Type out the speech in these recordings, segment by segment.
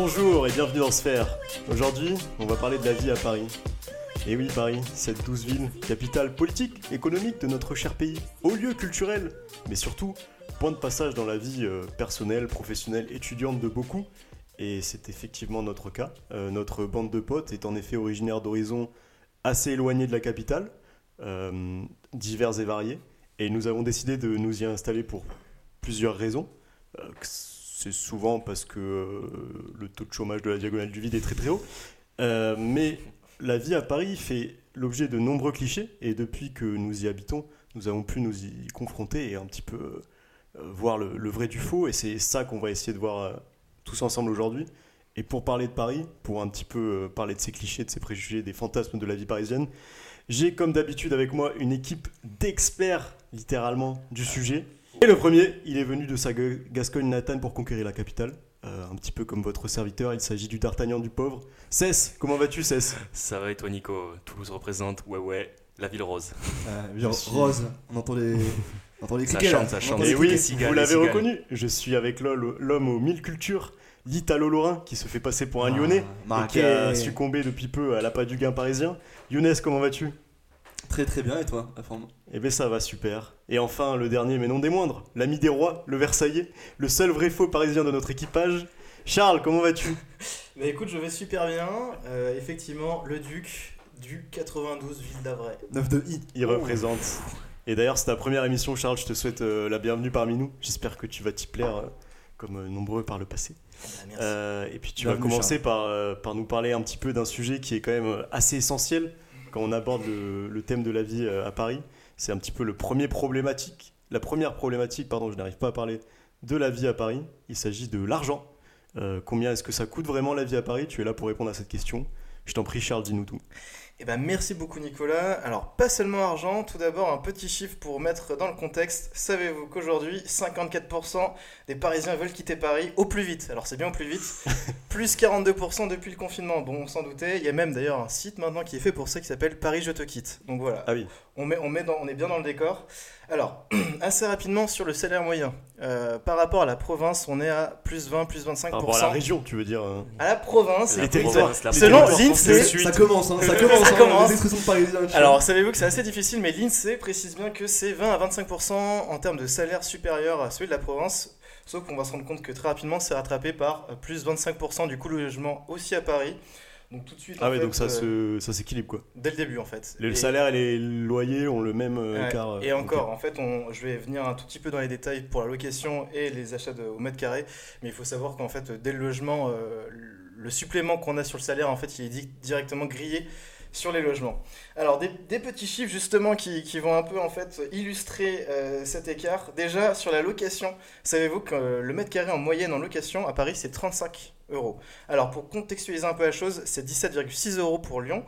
Bonjour et bienvenue dans Sphère. Aujourd'hui, on va parler de la vie à Paris. Et oui, Paris, cette douce ville, capitale politique, économique de notre cher pays, haut lieu culturel, mais surtout point de passage dans la vie euh, personnelle, professionnelle, étudiante de beaucoup. Et c'est effectivement notre cas. Euh, notre bande de potes est en effet originaire d'horizons assez éloignés de la capitale, euh, divers et variés. Et nous avons décidé de nous y installer pour plusieurs raisons. C'est souvent parce que euh, le taux de chômage de la diagonale du vide est très très haut. Euh, mais la vie à Paris fait l'objet de nombreux clichés et depuis que nous y habitons, nous avons pu nous y confronter et un petit peu euh, voir le, vrai du faux. Et c'est ça qu'on va essayer de voir tous ensemble aujourd'hui. Et pour parler de Paris, pour un petit peu parler de ces clichés, de ces préjugés, des fantasmes de la vie parisienne, j'ai comme d'habitude avec moi une équipe d'experts littéralement du sujet. Et le premier, il est venu de sa Gascogne natane pour conquérir la capitale. Euh, un petit peu comme votre serviteur, il s'agit du d'Artagnan du pauvre. Cess, comment vas-tu Cess Ça va et toi Nico? Toulouse représente, ouais ouais, la ville rose. Euh, suis- Rose, on entend les, on entend les Ça chante, là. ça chante. Et oui, cigales, vous l'avez reconnu, je suis avec l'homme aux mille cultures, l'Italo-Lorrain, qui se fait passer pour un Ah, Lyonnais et qui a succombé depuis peu à l'appât du gain parisien. Younes, comment vas-tu? Très très bien, et toi, la forme Eh ben ça va super. Et enfin, le dernier mais non des moindres, l'ami des rois, le Versaillais, le seul vrai faux parisien de notre équipage. Charles, comment vas-tu? Bah écoute, je vais super bien. Euh, effectivement, le duc du 92 Ville d'Avray. 9 de I. Il représente. Et d'ailleurs, c'est ta première émission, Charles. Je te souhaite euh, la bienvenue parmi nous. J'espère que tu vas t'y plaire euh, comme euh, nombreux par le passé. Ah bah, merci. Euh, et puis tu Bienvenue, vas commencer par, euh, par nous parler un petit peu d'un sujet qui est quand même assez essentiel quand on aborde le, thème de la vie euh, à Paris. C'est un petit peu le premier problématique. La première problématique, pardon, je n'arrive pas à parler de la vie à Paris. Il s'agit de l'argent. Euh, combien est-ce que ça coûte vraiment la vie à Paris? Tu es là pour répondre à cette question. Je t'en prie, Charles, dis-nous tout. Eh ben, merci beaucoup Nicolas. Alors, pas seulement argent, tout d'abord un petit chiffre pour mettre dans le contexte. Savez-vous qu'aujourd'hui, 54% des Parisiens veulent quitter Paris au plus vite? Alors c'est bien au plus vite. plus 42% depuis le confinement. Bon, on s'en doutait. Il y a même d'ailleurs un site maintenant qui est fait pour ça qui s'appelle Paris je te quitte. Donc voilà. Ah oui, On, met, on, met dans- on est bien dans le décor. Alors, assez rapidement sur le salaire moyen. Euh, par rapport à la province, on est à plus 20, plus 25%. par rapport à la région, tu veux dire. euh. À la province, La province, la selon l'INSEE, Ça commence, hein, ça Ça commence, hein, commence. les Alors, savez-vous que c'est assez difficile, mais l'INSEE précise bien que c'est 20 à 25% en termes de salaire supérieur à celui de la province. Sauf qu'on va se rendre compte que très rapidement, c'est rattrapé par euh, plus 25% du coût du logement aussi à Paris. Donc tout de suite, Ah ouais, fait, donc ça euh, se- ça s'équilibre quoi. dès le début en fait. Le Et- salaire et les loyers ont le même euh, Ouais, écart. euh, et encore, en fait, on, je vais venir un tout petit peu dans les détails pour la location et les achats de- au mètre carré, mais il faut savoir qu'en fait, dès le logement, euh, le supplément qu'on a sur le salaire, en fait, il est di- directement grillé sur les logements. Alors, des, des petits chiffres justement qui, qui vont un peu en fait illustrer euh, cet écart. Déjà, sur la location, savez-vous que euh, le mètre carré en moyenne en location à Paris, c'est 35 euros. Alors, pour contextualiser un peu la chose, c'est 17,6 euros pour Lyon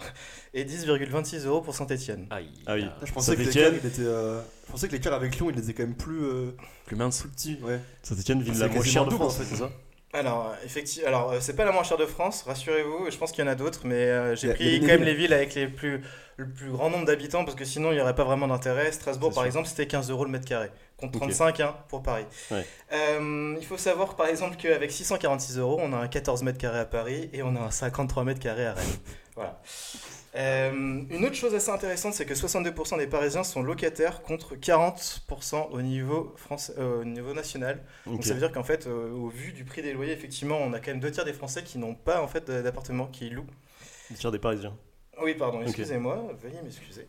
et 10,26 euros pour Saint-Etienne. Aïe. Ah oui. Je pensais que l'écart, il était, euh, je pensais que l'écart avec Lyon, il était quand même plus, euh, Plus mince. plus petit. Ouais. Saint-Etienne, ville la moins chère de France, en fait. c'est ça? Alors, effectivement, alors euh, c'est pas la moins chère de France, rassurez-vous, je pense qu'il y en a d'autres, mais euh, j'ai pris quand même les villes avec les plus, le plus grand nombre d'habitants, parce que sinon il n'y aurait pas vraiment d'intérêt. Strasbourg, par sûr. exemple, c'était 15 euros le mètre carré, contre Ok. 35 hein, pour Paris. Ouais. Euh, il faut savoir, par exemple, qu'avec 646 euros, on a un 14 mètres carrés à Paris et on a un 53 mètres carrés à Rennes. voilà. Euh, une autre chose assez intéressante, c'est que 62% des Parisiens sont locataires contre 40% au niveau, français, euh, au niveau national. Donc ça veut dire qu'en fait, euh, au vu du prix des loyers, effectivement, on a quand même deux tiers des Français qui n'ont pas en fait d'appartement, qui louent. Le tiers des Parisiens. Oui, pardon, excusez-moi, veuillez m'excuser.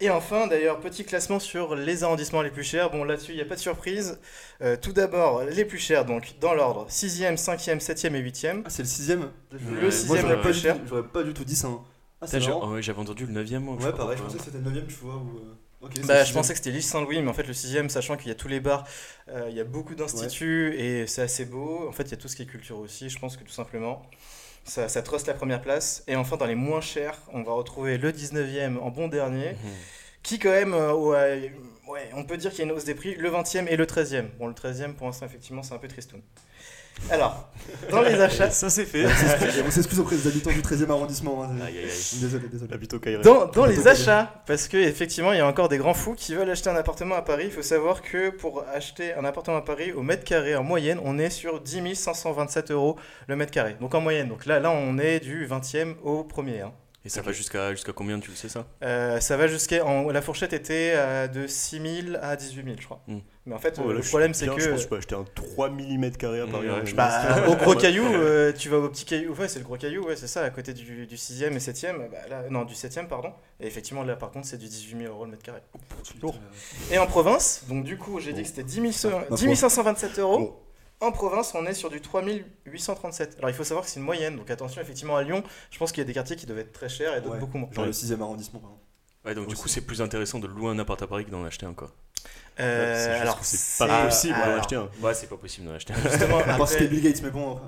Et enfin, d'ailleurs, petit classement sur les arrondissements les plus chers. Bon, là-dessus, il n'y a pas de surprise. Euh, tout d'abord, les plus chers, donc dans l'ordre 6e, 5e, 7e et 8e. Ah, c'est le sixième Le Moi, sixième j'aurais le pas, plus cher. j'aurais pas du tout dit ça. hein. Ah, c'est marrant. oh ouais, J'avais entendu le 9ème. moi, Ouais, pareil, je pensais que c'était le 9ème, tu vois. Ou... euh, Bah, je pensais que c'était l'île Saint-Louis, mais en fait, le 6e, sachant qu'il y a tous les bars, euh, il y a beaucoup d'instituts et c'est assez beau. En fait, il y a tout ce qui est culture aussi, je pense que tout simplement. Ça, ça truste la première place. Et enfin, dans les moins chers, on va retrouver le 19e en bon dernier. Mhm. qui quand même euh, ouais, ouais, on peut dire qu'il y a une hausse des prix, le 20e et le 13e. Bon, le 13e, pour l'instant, effectivement, c'est un peu tristoun. Alors, dans les achats, Ça c'est fait. On s'excuse auprès des habitants du 13e arrondissement. hein. Aïe aïe aïe. Désolé, désolé. Dans, dans les achats, parce que effectivement, il y a encore des grands fous qui veulent acheter un appartement à Paris. Il faut savoir que pour acheter un appartement à Paris, au mètre carré, en moyenne, on est sur 10 527 euros le mètre carré. Donc en moyenne. Donc là, là on est du 20e au premier. hein. Et ça va jusqu'à jusqu'à combien, tu le sais ça? Euh, ça va jusqu'à. en- La fourchette était euh, de 6 000 à 18 000, je crois. Hmm. Mais en fait, Oh, là, le problème, c'est que. Je pense que je peux acheter un 3 mm carré à Paris. Je- Bah, au gros caillou, euh, tu vas au petit caillou, ouais, c'est le gros caillou, ouais, c'est ça, à côté du, du 6ème et 7ème, bah, là, non, du 7ème, pardon. Et effectivement, là, par contre, c'est du 18 000 euros le mètre carré. Lourd. Et en province, donc du coup, j'ai dit que c'était 10, 000 Ma 10 527 euros. Bon. En province, on est sur du 3 837. Alors, il faut savoir que c'est une moyenne, donc attention, effectivement, à Lyon, je pense qu'il y a des quartiers qui doivent être très chers et d'autres Ouais. beaucoup moins. Genre le 6e arrondissement, par exemple. Ouais, donc du coup, c'est plus intéressant de louer un appart à Paris que d'en acheter un quoi. Euh, c'est juste alors, que c'est pas possible d'en acheter un. Ouais, c'est pas possible d'en acheter un. Justement, À part Bill Gates, mais bon.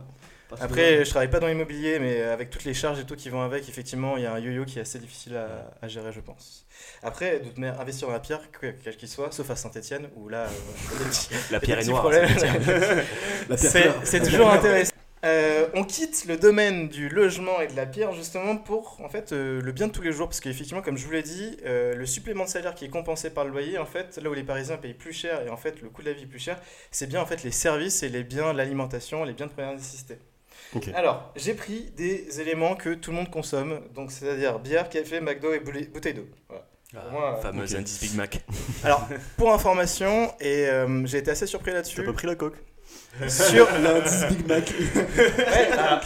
Après, je travaille pas dans l'immobilier, mais avec toutes les charges et tout qui vont avec, effectivement, il y a un yo-yo qui est assez difficile à, à gérer, je pense. Après, de toute manière, investir dans la pierre, que- quel qu'il soit, sauf à Saint-Etienne, où là, euh, La pierre est noire. La pierre c'est toujours intéressant. Euh, on quitte le domaine du logement et de la pierre justement pour en fait euh, le bien de tous les jours parce qu'effectivement comme je vous l'ai dit euh, le supplément de salaire qui est compensé par le loyer en fait là où les Parisiens payent plus cher et en fait le coût de la vie est plus cher c'est bien en fait les services et les biens l'alimentation les biens de première nécessité. Alors j'ai pris des éléments que tout le monde consomme donc c'est-à-dire bière, café, McDo et bouteille d'eau. Voilà. Pour moi, Fameuse ok. indice Big Mac. Alors pour information et euh, j'ai été assez surpris T'as là-dessus pas pris la coque? Sur L'indice Big Mac. Ouais, alors,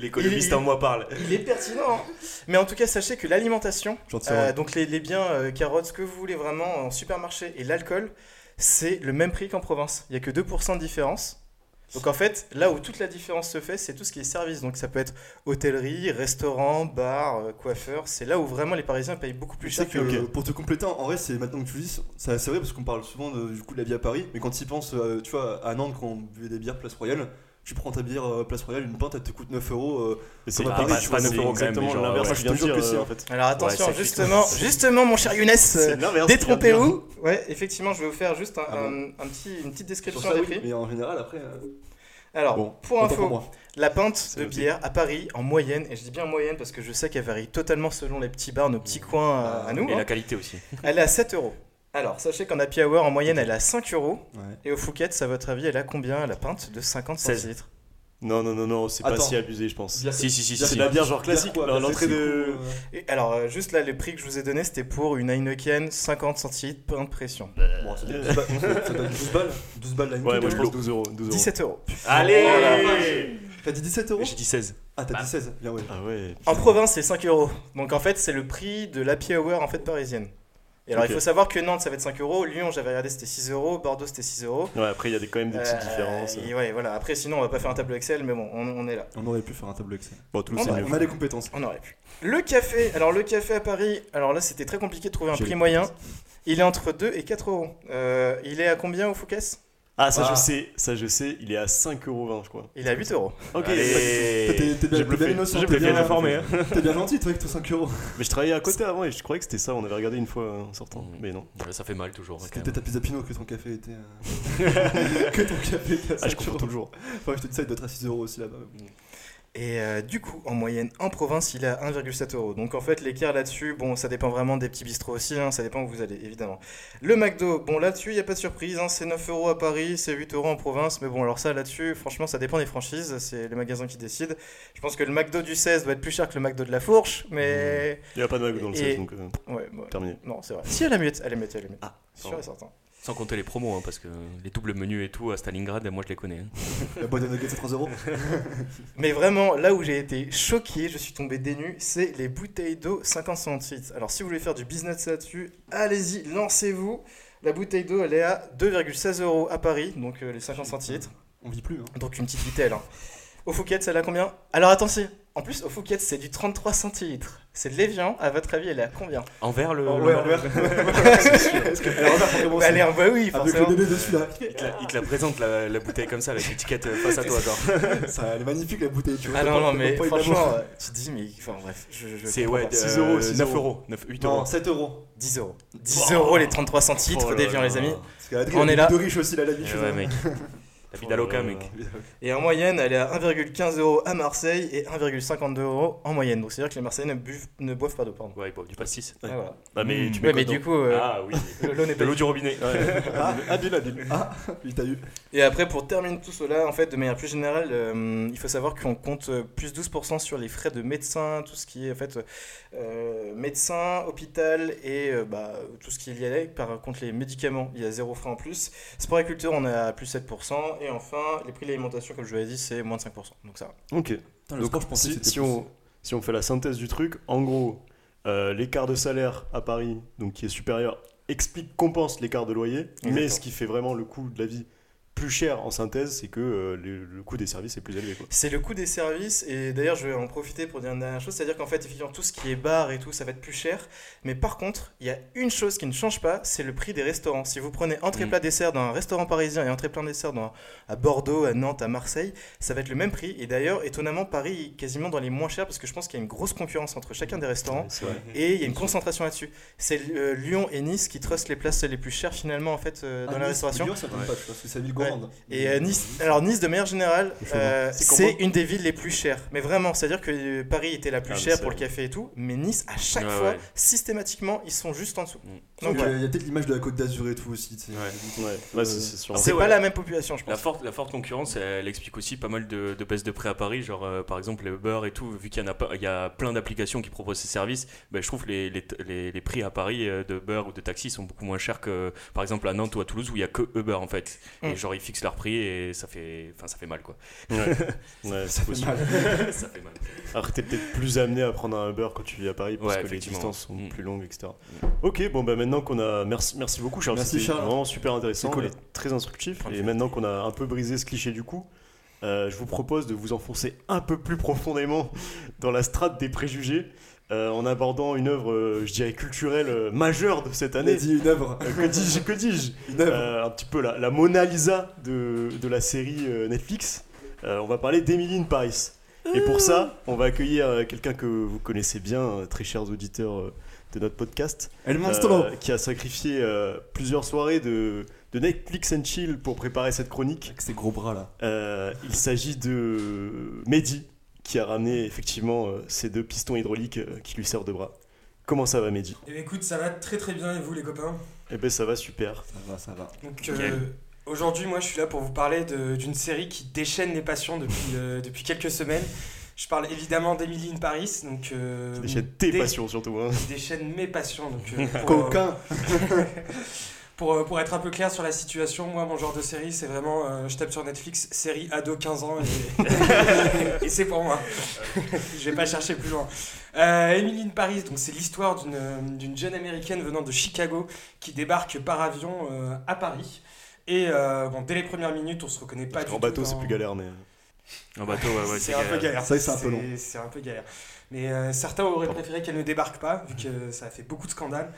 L'économiste Il- en moi parle. Il est pertinent. hein. Mais en tout cas, sachez que l'alimentation, euh, donc les, les biens euh, carottes, ce que vous voulez vraiment en supermarché et l'alcool, c'est le même prix qu'en province. Il n'y a que 2% de différence. Donc en fait, là où toute la différence se fait, c'est tout ce qui est service. Donc ça peut être hôtellerie, restaurant, bar, euh, coiffeur. C'est là où vraiment les Parisiens payent beaucoup plus cher que. Ok. pour te compléter, en vrai, c'est maintenant que tu le dis, c'est vrai parce qu'on parle souvent de- du coup de la vie à Paris, mais quand tu y penses, euh, tu vois, à Nantes, quand on buvait des bières Place Royale, tu prends ta bière euh, Place Royale, une pinte, elle te coûte 9 euros. euh, c'est pas, Paris, pas, tu pas vois, 9 c'est euros quand même exactement genre, l'inverse ouais, je viens de dire que euh, en en fait. Alors attention, Ouais, justement, justement, mon cher Younes, détrompez-vous. Ouais, effectivement, je vais vous faire juste un, Ah bon un- un petit, une petite description ça, des oui, prix. mais en général, après. euh, Alors, bon, pour info, pour. La pinte de bière à Paris, en moyenne, et je dis bien en moyenne parce que je sais qu'elle varie totalement selon les petits bars, nos petits coins euh, à nous, Et hein. la qualité aussi. elle est à 7 euros. Alors, sachez qu'en happy hour, en moyenne, elle est à 5 euros. Ouais. Et au Fouquet, à votre avis, elle a combien? La pinte de 50 16. centilitres Non, non, non, non, c'est pas si abusé, je pense. Bière- Si, si, si, si. C'est la bière genre classique, l'entrée c'est de. Et Alors, euh, juste là, les prix que je vous ai donné, c'était pour une Heineken 50 centilitres, pain de pression. Bon, ça donne 12 balles. ça donne 12 balles. 12 balles la Ouais, moi je Heineken, pense 12 euros. 12 euros. 17 euros. Allez Oh T'as dit 17 euros? J'ai dit 16. Ah, t'as dit 16 Bien, ouais. Ah ouais. En province, c'est 5 euros. Donc en fait, c'est le prix de l'happy hour en fait parisienne. Et alors, il faut savoir que Nantes, ça va être 5 euros. Lyon, j'avais regardé, c'était 6 euros. Bordeaux, c'était 6 euros. Ouais, après il y a des- quand même des petites Euh, différences. et ouais, voilà. Après, sinon, on va pas faire un tableau Excel, mais bon, on, on est là. On aurait pu faire un tableau Excel. Bon, Toulouse on mieux. On a les compétences. On aurait pu. Le café, alors le café à Paris, alors là, c'était très compliqué de trouver un prix moyen. Il est entre 2 et 4 euros. Euh, il est à combien au Fouquet Ah, ça Ah. je sais, ça je sais, il est à 5,20€ je crois. Il est à 8 euros. Ok, Allez. T'es bien, bien innocent, t'es bien informé, hein. T'es bien gentil, toi, avec tes 5 euros. mais je travaillais à côté avant et je croyais que c'était ça, on avait regardé une fois en sortant. Mm. Mais non. Ouais, Ça fait mal toujours. C'était ta pizza Pinot que ton café était. euh, que ton café était à 5 Ah, je comprends toujours. Enfin, je te dis ça, il doit être à 6 euros aussi là-bas. Et euh, du coup, en moyenne, en province, il est à 1,7 euros. Donc en fait, l'écart là-dessus, bon, ça dépend vraiment des petits bistrots aussi, hein, ça dépend où vous allez, évidemment. Le McDo, bon, là-dessus, il n'y a pas de surprise, hein, c'est 9 euros à Paris, c'est 8 euros en province, mais bon, alors ça, là-dessus, franchement, ça dépend des franchises, c'est les magasins qui décident. Je pense que le McDo du 16 doit être plus cher que le McDo de la Fourche, mais... Il n'y a pas de McDo dans le Et- 16 donc euh, Ouais, ouais. terminé. Non, c'est vrai. Si, elle a muette, elle est muette, elle est muette. Ah, sûr et certain. Sans compter les promos, hein, parce que les doubles menus et tout à Stalingrad, moi je les connais. hein. La boîte de nuggets à 3 euros. Mais vraiment, là où j'ai été choqué, je suis tombé dénu, c'est les bouteilles d'eau 50 centilitres. Alors si vous voulez faire du business là-dessus, allez-y, lancez-vous. La bouteille d'eau, elle est à 2,16 euros à Paris, donc euh, les 50 centilitres. On vit plus. Hein. Donc une petite vitelle. hein. Au Fouquet, celle à combien? Alors attention, En plus, au Phuket, c'est du 33 centilitres. C'est de l'Evian. À votre avis, elle est à combien Envers le. Oh, le ouais, envers. Elle Bah, elle est en bah oui, Avec forcément. le bébé dessus là. Il te, la, il te la présente la, la bouteille comme ça, avec l'étiquette euh, face à toi, genre. Ça, elle est magnifique la bouteille, tu vois. Ah non, non, mais franchement, euh, tu te dis, mais enfin bref, je, je C'est ouais, pas. 6 euh, euros, 6 9 euros. euros, 9, 8 Non, euros. 7 euros. 10 euros. 10 euros les 33 centilitres Oh là d'Evian, là. les amis. On est là. de riche aussi, il a Eh l'habitude. ouais, mec. La vie d'Aloca, mec. Et en moyenne, elle est à 1,15 euros à Marseille et 1,52 euros en moyenne. Donc c'est-à-dire que les Marseillais ne, buvent- ne boivent pas d'eau, pardon. Ouais, bon, du pastis. Ah, voilà. Bah, mais Mmh. tu mets Ouais, quoi mais dedans du coup, euh, Ah oui. l'eau n'est De pas l'eau du robinet. Ah, habile, habile. Ah, il t'a eu. Et après, pour terminer tout cela, en fait, de manière plus générale, euh, il faut savoir qu'on compte plus 12% sur les frais de médecin, tout ce qui est en fait euh, médecin, hôpital et euh, bah, tout ce qui est lié avec. Par contre, les médicaments, il y a zéro frais en plus. Sport et culture, on est à plus 7%. Et enfin, les prix de l'alimentation, comme je vous l'ai dit, c'est moins de 5%. Donc ça va. Ok. Putain, le Donc, sport, je pensais que si, on, si on fait la synthèse du truc, en gros, euh, l'écart de salaire à Paris, donc qui est supérieur, explique, compense l'écart de loyer, mais ce qui fait vraiment le coût de la vie plus cher en synthèse, c'est que euh, le, le coût des services est plus élevé. C'est le coût des services, et d'ailleurs je vais en profiter pour dire une dernière chose, c'est-à-dire qu'en fait, effectivement, tout ce qui est bar et tout, ça va être plus cher, mais par contre, il y a une chose qui ne change pas, c'est le prix des restaurants. Si vous prenez entrée Mm. plat dessert dans un restaurant parisien et entrée plat dessert dans, à Bordeaux, à Nantes, à Marseille, ça va être le même prix, et d'ailleurs, étonnamment, Paris est quasiment dans les moins chers, parce que je pense qu'il y a une grosse concurrence entre chacun des restaurants, et il y a une concentration là-dessus. C'est euh, Lyon et Nice qui trustent les places les plus chères finalement en fait euh, dans Ah, la Nice, restauration. Lyon, ça Ouais. pas, que la. Et euh, Nice, alors Nice de manière générale, euh, C'est une des villes les plus chères. Mais vraiment, c'est-à-dire que euh, Paris était la plus Ah, chère pour le café et tout, mais Nice à chaque Ouais, fois, ouais. systématiquement, ils sont juste en dessous. Mm. Donc, il y a peut-être l'image de la côte d'Azur et tout aussi. tu sais. Ouais. Ouais, ouais, c'est pas la même population, je La pense. forte, la forte concurrence, elle, elle explique aussi pas mal de, de baisses de prix à Paris. Genre, euh, par exemple, les Uber et tout, vu qu'il y, en a pas- il y a plein d'applications qui proposent ces services, ben, je trouve que les, les, les, les prix à Paris de Uber ou de taxi sont beaucoup moins chers que, par exemple, à Nantes ou à Toulouse où il y a que Uber en fait. Mm. Et genre, ils fixent leur prix et ça fait, enfin, ça fait mal quoi. Ouais, ouais, c'est possible. ça fait mal. Après, t'es peut-être plus amené à prendre un Uber quand tu vis à Paris parce Ouais, que les distances sont Mm. plus longues, etc. Mm. Ok, bon, bah maintenant qu'on a. Merci, merci beaucoup, Charles. Merci, C'était Charles. vraiment super intéressant C'est cool. et très instructif. Et maintenant qu'on a un peu brisé ce cliché du coup, euh, je vous propose de vous enfoncer un peu plus profondément dans la strate des préjugés. Euh, en abordant une œuvre, euh, je dirais, culturelle euh, majeure de cette année. dit une œuvre. Que dis-je Que. Euh, Un petit peu la, la Mona Lisa de, de la série Netflix. On va parler d'Emily in Paris. Et pour ça, on va accueillir quelqu'un que vous connaissez bien, très chers auditeurs de notre podcast, euh, monstro. qui a sacrifié plusieurs soirées de, de Netflix and chill pour préparer cette chronique. Avec ses gros bras là. Il s'agit de Mehdi, qui a ramené effectivement euh, ces deux pistons hydrauliques euh, qui lui servent de bras. Comment ça va, Mehdi? Eh bien, écoute, ça va très très bien et vous les copains? Eh ben ça va super. Ça va, ça va. Donc euh, aujourd'hui, moi je suis là pour vous parler d'une série qui déchaîne les passions depuis, euh, depuis quelques semaines. Je parle évidemment d'Emily in Paris, donc euh, Qui déchaîne tes dé- passions surtout. Hein. qui déchaîne mes passions. Donc, euh, pour, euh, Coquin. pour, euh, pour être un peu clair sur la situation, moi mon genre de série c'est vraiment, euh, je tape sur Netflix, série ado 15 ans et, et c'est pour moi. je vais pas chercher plus loin. Euh, Emily in Paris, donc c'est l'histoire d'une euh, d'une jeune américaine venant de Chicago qui débarque par avion euh, à Paris. Et euh, bon, dès les premières minutes, on se reconnaît pas du en tout bateau, dans- c'est plus galère, mais. En bateau, ouais, ouais, c'est un peu galère. Ça, c'est un peu long. C'est un peu galère. Mais euh, certains auraient préféré qu'elle ne débarque pas, vu que ça a fait beaucoup de scandales.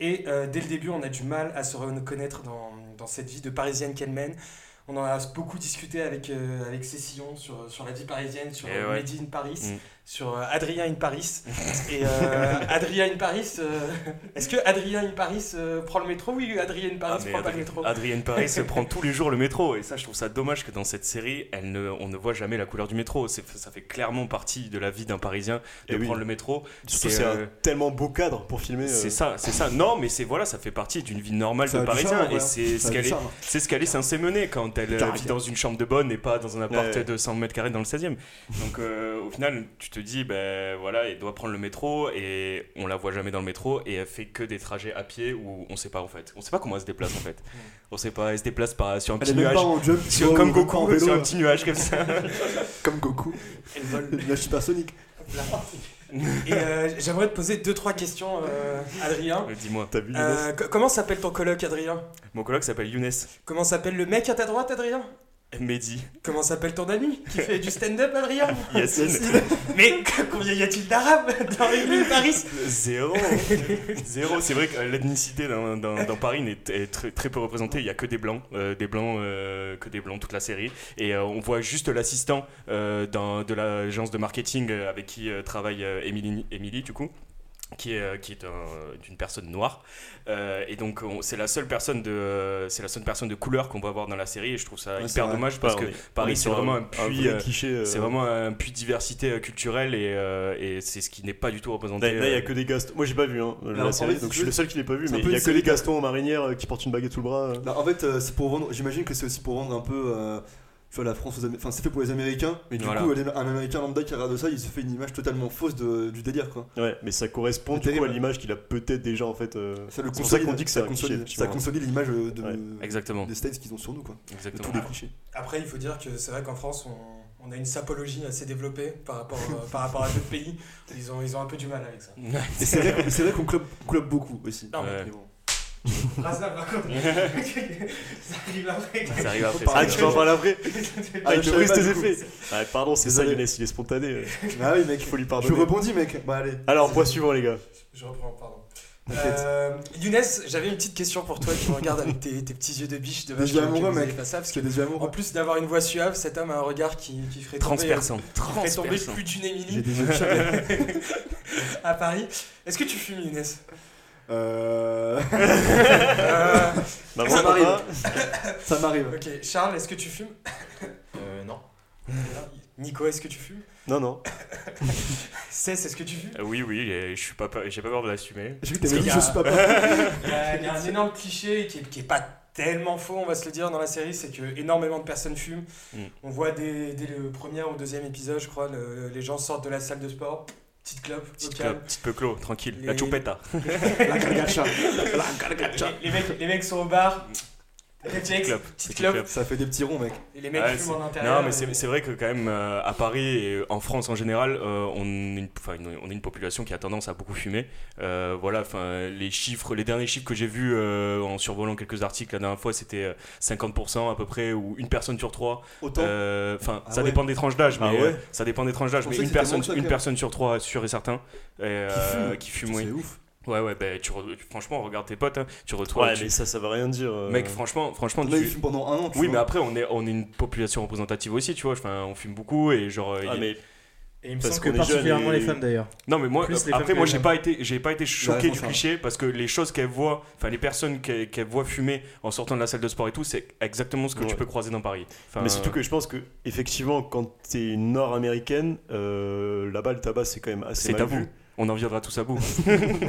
Et euh, dès le début, on a du mal à se reconnaître dans, dans cette vie de parisienne qu'elle mène. On en a beaucoup discuté avec, euh, avec Cécillon sur, sur la vie parisienne, sur Et ouais. In Paris, Mm. Sur euh, Adrien in Paris. Et euh, Adrien in Paris, euh, est-ce que Adrien in Paris euh, prend le métro? Oui, Adrien in Ah, Paris mais prend pas le métro. Adrienne Paris se prend tous les jours le métro et ça je trouve ça dommage que dans cette série elle ne, on ne voit jamais la couleur du métro C'est- ça fait clairement partie de la vie d'un parisien de oui. prendre le métro Surtout, C'est, c'est euh, un tellement beau cadre pour filmer. euh, c'est ça c'est ça non mais c'est voilà ça fait partie d'une vie normale Ça de parisien charme, et ouais. c'est ce qu'elle est c'est ce qu'elle est censée mener quand elle vit dans une chambre de bonne et pas dans un appart Ouais. de 100 mètres carrés dans le 16e donc euh, au final tu te dis ben voilà elle doit prendre le métro et on la voit jamais dans le métro et elle fait que des trajets à pied où on sait pas en fait on sait pas comment elle se déplace en fait on sait pas elle se déplace par, sur un Elle petit nuage pas en jump. tu sur- comme pas en Goku vélo, sur un là. petit nuage comme ça Comme Goku. Elle vole. La supersonique. Et euh, j'aimerais te poser deux trois questions, euh, Adrien. Euh, dis-moi T'as vu Younes? Euh, co- comment s'appelle ton coloc, Adrien? Mon coloc s'appelle Younes Comment s'appelle le mec à ta droite, Adrien? Mehdi, Comment s'appelle ton ami qui fait du stand-up, Adrien Yacine. Mais combien y a-t-il d'arabes dans les villes de Paris? Zéro. Zéro. C'est vrai que l'ethnicité dans, dans- dans Paris n'est- est très, très peu représentée. Il y a que des blancs, euh, des blancs, euh, que des blancs toute la série. Et euh, on voit juste l'assistant euh, de l'agence de marketing avec qui euh, travaille euh, Émilie, Émilie, du coup. Qui est, euh, qui est un- d'une personne noire Euh, et donc on- c'est la seule personne de c'est la seule personne de couleur qu'on va voir dans la série et je trouve ça Ouais, hyper vrai. dommage parce que Paris est c'est vraiment un, puits vrai euh, cliché. euh, c'est vraiment un puits de diversité culturelle et, euh, et c'est ce qui n'est pas du tout représenté. Là, il y a que des Gastons. Moi, j'ai pas vu hein, la série, fait, donc je suis le seul qui l'ait pas vu. Mais il y a une que des Gastons en marinière qui portent une baguette sous le bras. en fait, c'est pour vendre. J'imagine que c'est aussi pour vendre un peu. La France Enfin, c'est fait pour les Américains, mais du Voilà. coup, un Américain lambda qui regarde ça, il se fait une image totalement fausse de- du délire, quoi. Ouais, mais ça correspond du coup à l'image qu'il a peut-être déjà en fait. euh, C'est pour ça qu'on dit que ça consolide, ça consolide l'image de, Ouais, exactement. des States qu'ils ont sur nous, quoi. De Exactement. tous les clichés. Après, il faut dire que c'est vrai qu'en France, on, on a une sapologie assez développée par rapport, euh, par rapport à d'autres pays. Ils ont, ils ont un peu du mal avec ça. Et c'est vrai, qu'on- c'est vrai qu'on club, club beaucoup aussi. Non, Ouais. Mais bon. Par contre, ça arrive après. Ça arrive après. Ah, tu vas en parler après Ah, Ah, il je te brise tes effets Ouais, pardon, c'est ça. Younes, il est spontané. euh, Ah oui, mec, Il faut lui je pardonner. rebondis, mec. Bah, allez. Alors, point suivant, les gars. Je reprends, pardon. Euh, Younes, j'avais une petite question pour toi qui me regarde avec tes, tes petits yeux de biche de vache. Des yeux amoureux, mec. pas ça, parce que qu'il y a des yeux en amoureux. plus d'avoir une voix suave, cet homme a un regard qui, qui ferait tomber, Transperçant. qui ferait tomber plus d'une J'ai Émilie des yeux à Paris. Est-ce que tu fumes, Younes? Euh. Euh, Ça m'arrive. papa Ça m'arrive. Ok, Charles, est-ce que tu fumes? Euh, non. Nico, est-ce que tu fumes? Non, non. Cess, est-ce que tu fumes? Euh, Oui, oui, et je suis pas peur- j'ai pas peur de l'assumer. J'ai vu que dit y je a- suis pas peur. Il y a, il y a un énorme cliché qui est, qui est pas tellement faux, on va se le dire, dans la série, c'est que énormément de personnes fument. Mm. On voit dès, dès le premier ou deuxième épisode, je crois, le- les gens sortent de la salle de sport, petite clope, Petite, clope, petite peu clos, tranquille. Les- La choupetta. La gargacha. Les, les mecs, les mecs sont au bar, petite Petite clope. petite clope, Ça fait des petits ronds, mec. et les mecs fument en c'est- intérieur. Non, mais c'est vrai que quand même euh, à Paris et en France en général, euh, on, est une, enfin, une- on est une population qui a tendance à beaucoup fumer. Euh, voilà, enfin les chiffres, les derniers chiffres que j'ai vus euh, en survolant quelques articles la dernière fois, c'était euh, 50% à peu près ou une personne sur trois. Autant. Euh, Enfin, Ah ça ouais. dépend des tranches d'âge, mais Ah ouais euh, ça dépend des tranches d'âge. Mais une personne, ça, une personne sur trois, sûr et certain, et, euh, qui fume, oui. C'est ouf. Ouais, ouais, bah, tu re- franchement, regarde tes potes, hein, tu retrouves. Ouais, tu- mais ça, ça veut rien dire. euh. Mec, franchement, franchement, as, tu- ils fument pendant un an. tu oui, vois. mais après, on est, on est une population représentative aussi, tu vois. Enfin, on fume beaucoup et genre. Ah, il y a- mais Et il me Parce semble que particulièrement et- les femmes d'ailleurs. Non, mais moi, Plus après, moi, j'ai pas été, j'ai pas été choqué du cliché parce que les choses qu'elles voient, enfin, les personnes qu'elles qu'elles voient fumer en sortant de la salle de sport et tout, c'est exactement ce que Ouais. tu peux croiser dans Paris. Enfin, Mais surtout que je pense que effectivement quand t'es une nord-américaine, euh, là-bas le tabac c'est quand même assez c'est mal tabou. vu. On en viendra tous à bout.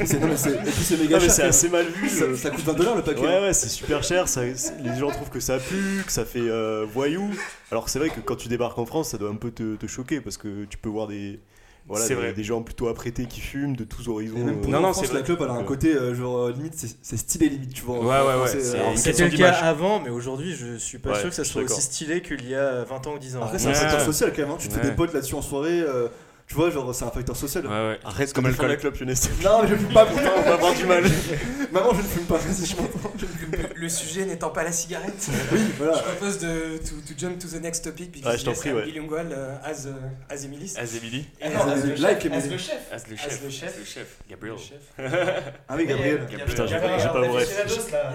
C'est- non, mais c'est- Et puis c'est méga Non mais cher. c'est quand assez mal vu. Ça, euh. ça coûte 20 dollars le paquet. Ouais ouais c'est super cher, ça, les gens trouvent que ça pue, que ça fait euh, voyou. Alors que c'est vrai que quand tu débarques en France ça doit un peu te, te choquer parce que tu peux voir des, voilà, C'est des, vrai. des gens plutôt apprêtés qui fument de tous horizons. Et même pour euh. Non, non, France, c'est la club, elle a un côté euh, genre euh, limite, c'est c'est stylé limite, tu vois. Ouais, ouais, ouais, C'est- C'était question le cas avant, mais aujourd'hui, je suis pas Ouais, sûr que ça soit aussi stylé qu'il y a 20 ans ou 10 ans. Après, c'est un Ouais. facteur social quand même. hein. Tu te fais des potes là-dessus en soirée. euh, Tu vois, genre, c'est un facteur social. Ouais, ouais. Arrête comme alcool. la clope Younes. Non, mais je fume pas pourtant. On va avoir du mal. Maman, je ne fume pas. Vas-y, je m'entends. Le sujet n'étant pas la cigarette, Oui, voilà. je propose de to, to jump to the next topic because Ouais, je t'en prie, ouais. bilingual euh, as, euh, as Emilis. As Emily, As as le like chef, Emily. as le chef. as le As chef, le chef. as le chef, Gabriel. Le chef. Ah oui, Gabriel. Putain, j'ai pas- ref.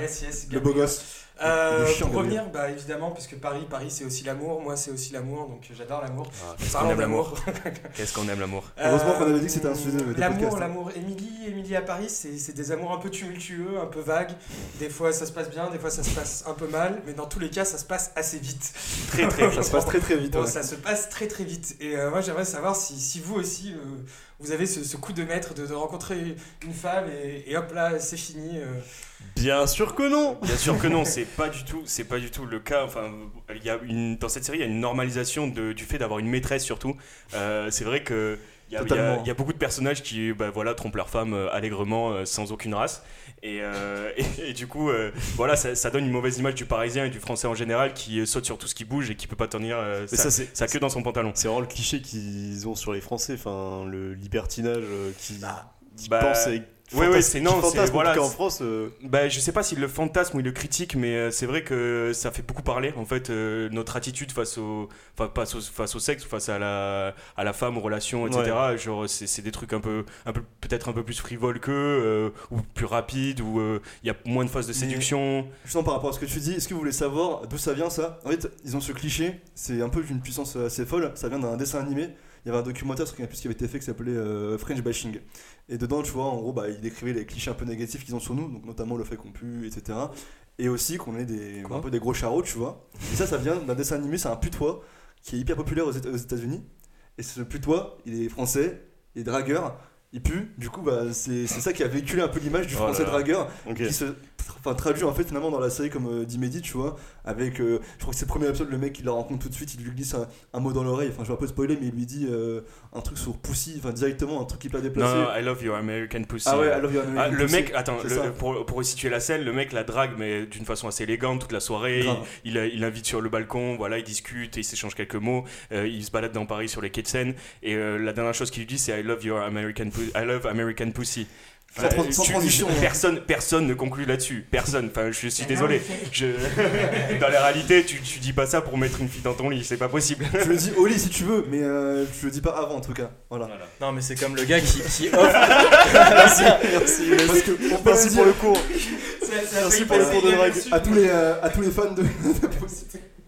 Yes, yes, Le beau Gabriel. gosse. Euh, pour revenir, bah évidemment, puisque Paris, Paris c'est aussi l'amour, moi c'est aussi l'amour, donc j'adore l'amour. Ah, Qu'est-ce qu'on aime l'amour. Qu'est-ce qu'on aime l'amour Heureusement qu'on avait dit que c'était un sujet L'amour, hein. l'amour. Émilie, Émilie à Paris, c'est c'est des amours un peu tumultueux, un peu vagues. Des fois ça se passe bien, des fois ça se passe un peu mal, mais dans tous les cas ça se passe assez vite. Très très Ça se passe très très vite. Ouais. ça se passe très très vite. Et euh, moi j'aimerais savoir si, si vous aussi euh, vous avez ce, ce coup de maître de, de rencontrer une femme et, et hop là c'est fini. euh. Bien sûr que non. Bien sûr que non, c'est pas du tout, c'est pas du tout le cas. Enfin, il y a une, dans cette série, il y a une normalisation de, du fait d'avoir une maîtresse surtout. Euh, c'est vrai que il y, a- y y beaucoup de personnages qui, bah, voilà, trompent leur femme euh, allègrement, euh, sans aucune race. Et, euh, et, et du coup, euh, voilà, ça, ça donne une mauvaise image du Parisien et du Français en général qui saute sur tout ce qui bouge et qui peut pas tenir euh, Mais sa, ça c'est sa queue dans son pantalon. c'est vraiment le cliché qu'ils ont sur les Français, enfin le libertinage euh, qui, qui Bah, pense et Ouais, ouais, c'est non, c'est voilà. en France. euh, Bah, je sais pas s'il le fantasme ou il le critique, mais euh, c'est vrai que ça fait beaucoup parler. En fait, euh, notre attitude face au, enfin, face au, face au sexe, face à la, à la femme, aux relations, etc. Genre, c'est des trucs un peu, un peu peut-être un peu plus frivoles que, euh, ou plus rapides, ou il y a moins de phases de Mais- séduction. Justement par rapport à ce que tu dis, est-ce que vous voulez savoir d'où ça vient ça? En fait, ils ont ce cliché, c'est un peu d'une puissance assez folle, ça vient d'un dessin animé. Il y avait un documentaire sur Canal+ qui avait été fait qui s'appelait euh, French Bashing. Et dedans, tu vois, en gros, bah, il décrivait les clichés un peu négatifs qu'ils ont sur nous, donc notamment le fait qu'on pue, etc. Et aussi qu'on est des, Quoi un peu des gros charros, tu vois. Et ça, ça vient d'un dessin animé, c'est un putois qui est hyper populaire aux aux États-Unis. Et ce putois, il est français, il est dragueur, il pue. Du coup, bah, c'est ça qui a véhiculé un peu l'image du Oh là français là. dragueur qui se enfin, traduit en fait finalement dans la série comme euh, dit Mehdi, tu vois, avec, euh, je crois que c'est le premier épisode, le mec il la rencontre tout de suite, il lui glisse un, un mot dans l'oreille, enfin je vais un peu spoiler, mais il lui dit euh, un truc sur Pussy, enfin directement un truc qui la Non, déplacer. non, I love your American pussy. ah ouais, I love you, American Ah, le Pussy. mec, attends, le- pour, pour situer la scène, le mec la drague, mais d'une façon assez élégante toute la soirée. Il, il, il l'invite sur le balcon, voilà, ils discutent, ils s'échangent quelques mots. euh, il se balade dans Paris sur les quais de Seine. Et euh, la dernière chose qu'il lui dit, c'est I love your American, I love American pussy. Sans sans tu- transition, hein. personne, personne ne conclut là-dessus. Personne. Enfin, je suis désolé. Je... dans la réalité, tu, tu dis pas ça pour mettre une fille dans ton lit. C'est pas possible. Je le dis au lit si tu veux, mais euh, je le dis pas avant en tout cas. Voilà. Non, mais c'est comme le gars qui, qui offre. Merci, merci. Parce que on Merci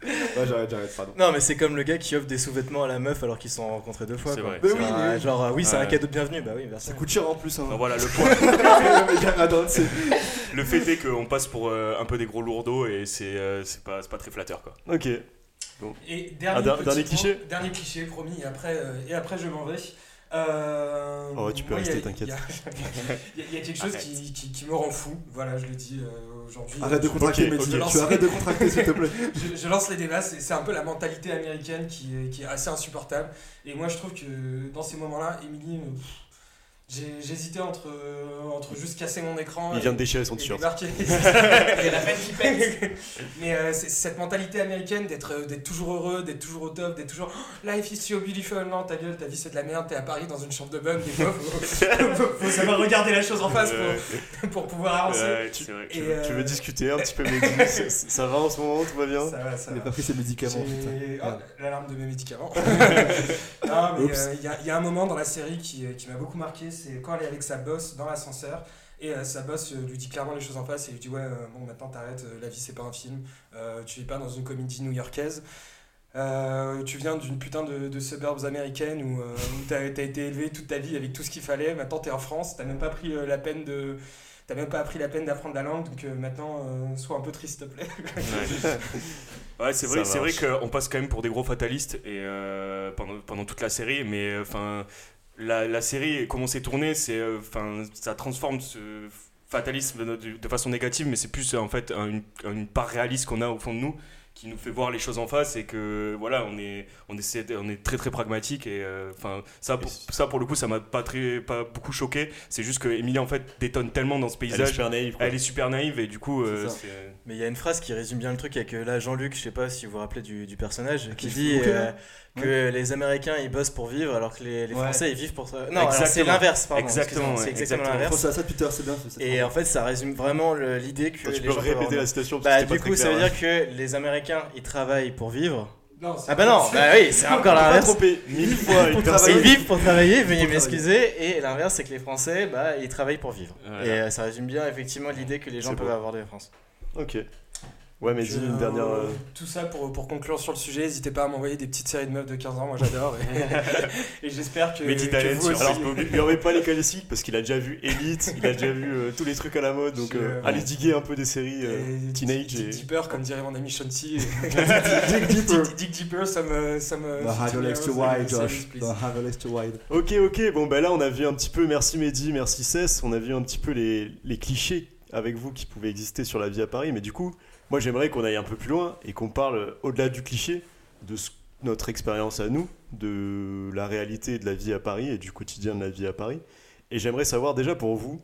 Ouais, j'arrête, j'arrête, pardon. Non, mais c'est comme le gars qui offre des sous-vêtements à la meuf alors qu'ils se sont rencontrés deux fois. C'est quoi. vrai. Mais C'est oui, un- mais oui. Genre, euh, oui, c'est un Ouais. cadeau de bienvenue. Bah oui, merci. Ça coûte cher en plus. Hein. Voilà, le point. le c'est- fait est qu'on passe pour euh, un peu des gros lourdeaux et c'est euh, c'est pas, c'est pas très flatteur quoi. Ok. Et dernier, Ah, der- petit dernier point- cliché Dernier cliché, promis, et après, euh, et après je m'en vais. Euh, Oh, tu peux moi, il y a- rester, t'inquiète. Il y, a- il y a- il y a quelque chose qui, qui- qui me rend fou, voilà, je le dis euh, aujourd'hui. Arrête de Je- contracter, Ok, Mehdi. ok. Tu arrêtes de contracter, s'il te plaît. je, je lance les débats, c'est c'est un peu la mentalité américaine qui est, qui est assez insupportable. Et moi, je trouve que dans ces moments-là, Emily, euh, pff, j'hésitais entre, entre juste casser mon écran Il et- vient de déchirer son t-shirt. et la peine qui pète. Mais euh, c'est cette mentalité américaine d'être euh, d'être toujours heureux, d'être toujours au top, d'être toujours Oh, Life is so beautiful. Non, ta gueule, ta vie c'est de la merde, t'es à Paris dans une chambre de bonne. Des fois, faut, faut- faut savoir regarder la chose en face pour, pour pouvoir avancer. Ouais, c'est vrai. Tu, veux, tu euh, veux discuter un petit peu, mais ça, ça va en ce moment, tout va bien? Ça va, ça Il a va. pas pris ses médicaments. J'ai- putain. oh, L'alarme de mes médicaments. Non, mais Oups. euh, il y, a- il y a un moment dans la série qui, euh, qui m'a beaucoup marqué, c'est quand elle est avec sa boss dans l'ascenseur. Et euh, sa boss euh, lui dit clairement les choses en face et lui dit Ouais, euh, bon, maintenant t'arrêtes, euh, la vie c'est pas un film, euh, tu vis pas dans une comédie new-yorkaise. Euh, tu viens d'une putain de, de suburbs américaine où, euh, où t'as as été élevé toute ta vie avec tout ce qu'il fallait. Maintenant t'es en France, t'as même pas pris euh, la peine de. T'as même pas pris la peine d'apprendre la langue, donc euh, maintenant euh, sois un peu triste, s'il te plaît. Ouais, c'est vrai, c'est vrai qu'on passe quand même pour des gros fatalistes et euh, pendant, pendant toute la série, mais euh, enfin la, la série comment c'est tourné, c'est euh, enfin ça transforme ce fatalisme de, façon négative, mais c'est plus en fait un- une, une part réaliste qu'on a au fond de nous qui nous fait voir les choses en face et que voilà on est on essaie on est très très pragmatique et euh, enfin ça pour, ça pour le coup ça m'a pas très pas beaucoup choqué c'est juste que Emilie en fait détonne tellement dans ce Elle est paysage super naïve. quoi. elle est super naïve et du coup euh, c'est- Mais il y a une phrase qui résume bien le truc avec euh, là Jean-Luc, je sais pas si vous vous rappelez du, du personnage, qui Qui dit euh, Ouais. que les Américains ils bossent pour vivre alors que les, les Ouais. Français ils vivent pour. tra- Non, c'est l'inverse, pardon. Exactement, C'est exactement l'inverse. ça l'heure, c'est bien. Et en fait, ça résume vraiment l'idée que Attends, tu les peux gens répéter la citation parce Bah, que du pas coup, très ça veut clair, dire que les Américains ils travaillent pour vivre. Non, Ah bah non, bah oui, c'est encore l'inverse. mille fois Ils vivent pour travailler, veuillez m'excuser. Et l'inverse, c'est que les Français, bah, ils travaillent pour vivre. Voilà. Et euh, ça résume bien effectivement l'idée que les gens peuvent beau. avoir de la France. Ok. Ouais, mais dis une dernière. euh, Tout ça pour, pour conclure sur le sujet, n'hésitez pas à m'envoyer des petites séries de meufs de 15 ans, moi j'adore. Et, et j'espère que, Mehdi que Talent vous sur- aussi. Alors, lui envoyez pas les classiques parce qu'il a déjà vu Elite, il a déjà vu euh, tous les trucs à la mode, donc euh, allez diguer un peu des séries euh, Et teenage et. Deeper, comme dirait mon ami Shanti. Dig deeper. Ça me. Ça me The legs too wide, Josh. The have your legs too wide. Ok, ok, bon bah là on a vu un petit peu, merci Mehdi, merci Cess, on a vu un petit peu les, les clichés avec vous qui pouvaient exister sur la vie à Paris, mais du coup, moi j'aimerais qu'on aille un peu plus loin et qu'on parle au-delà du cliché de notre expérience à nous, de la réalité de la vie à Paris et du quotidien de la vie à Paris. Et j'aimerais savoir déjà pour vous,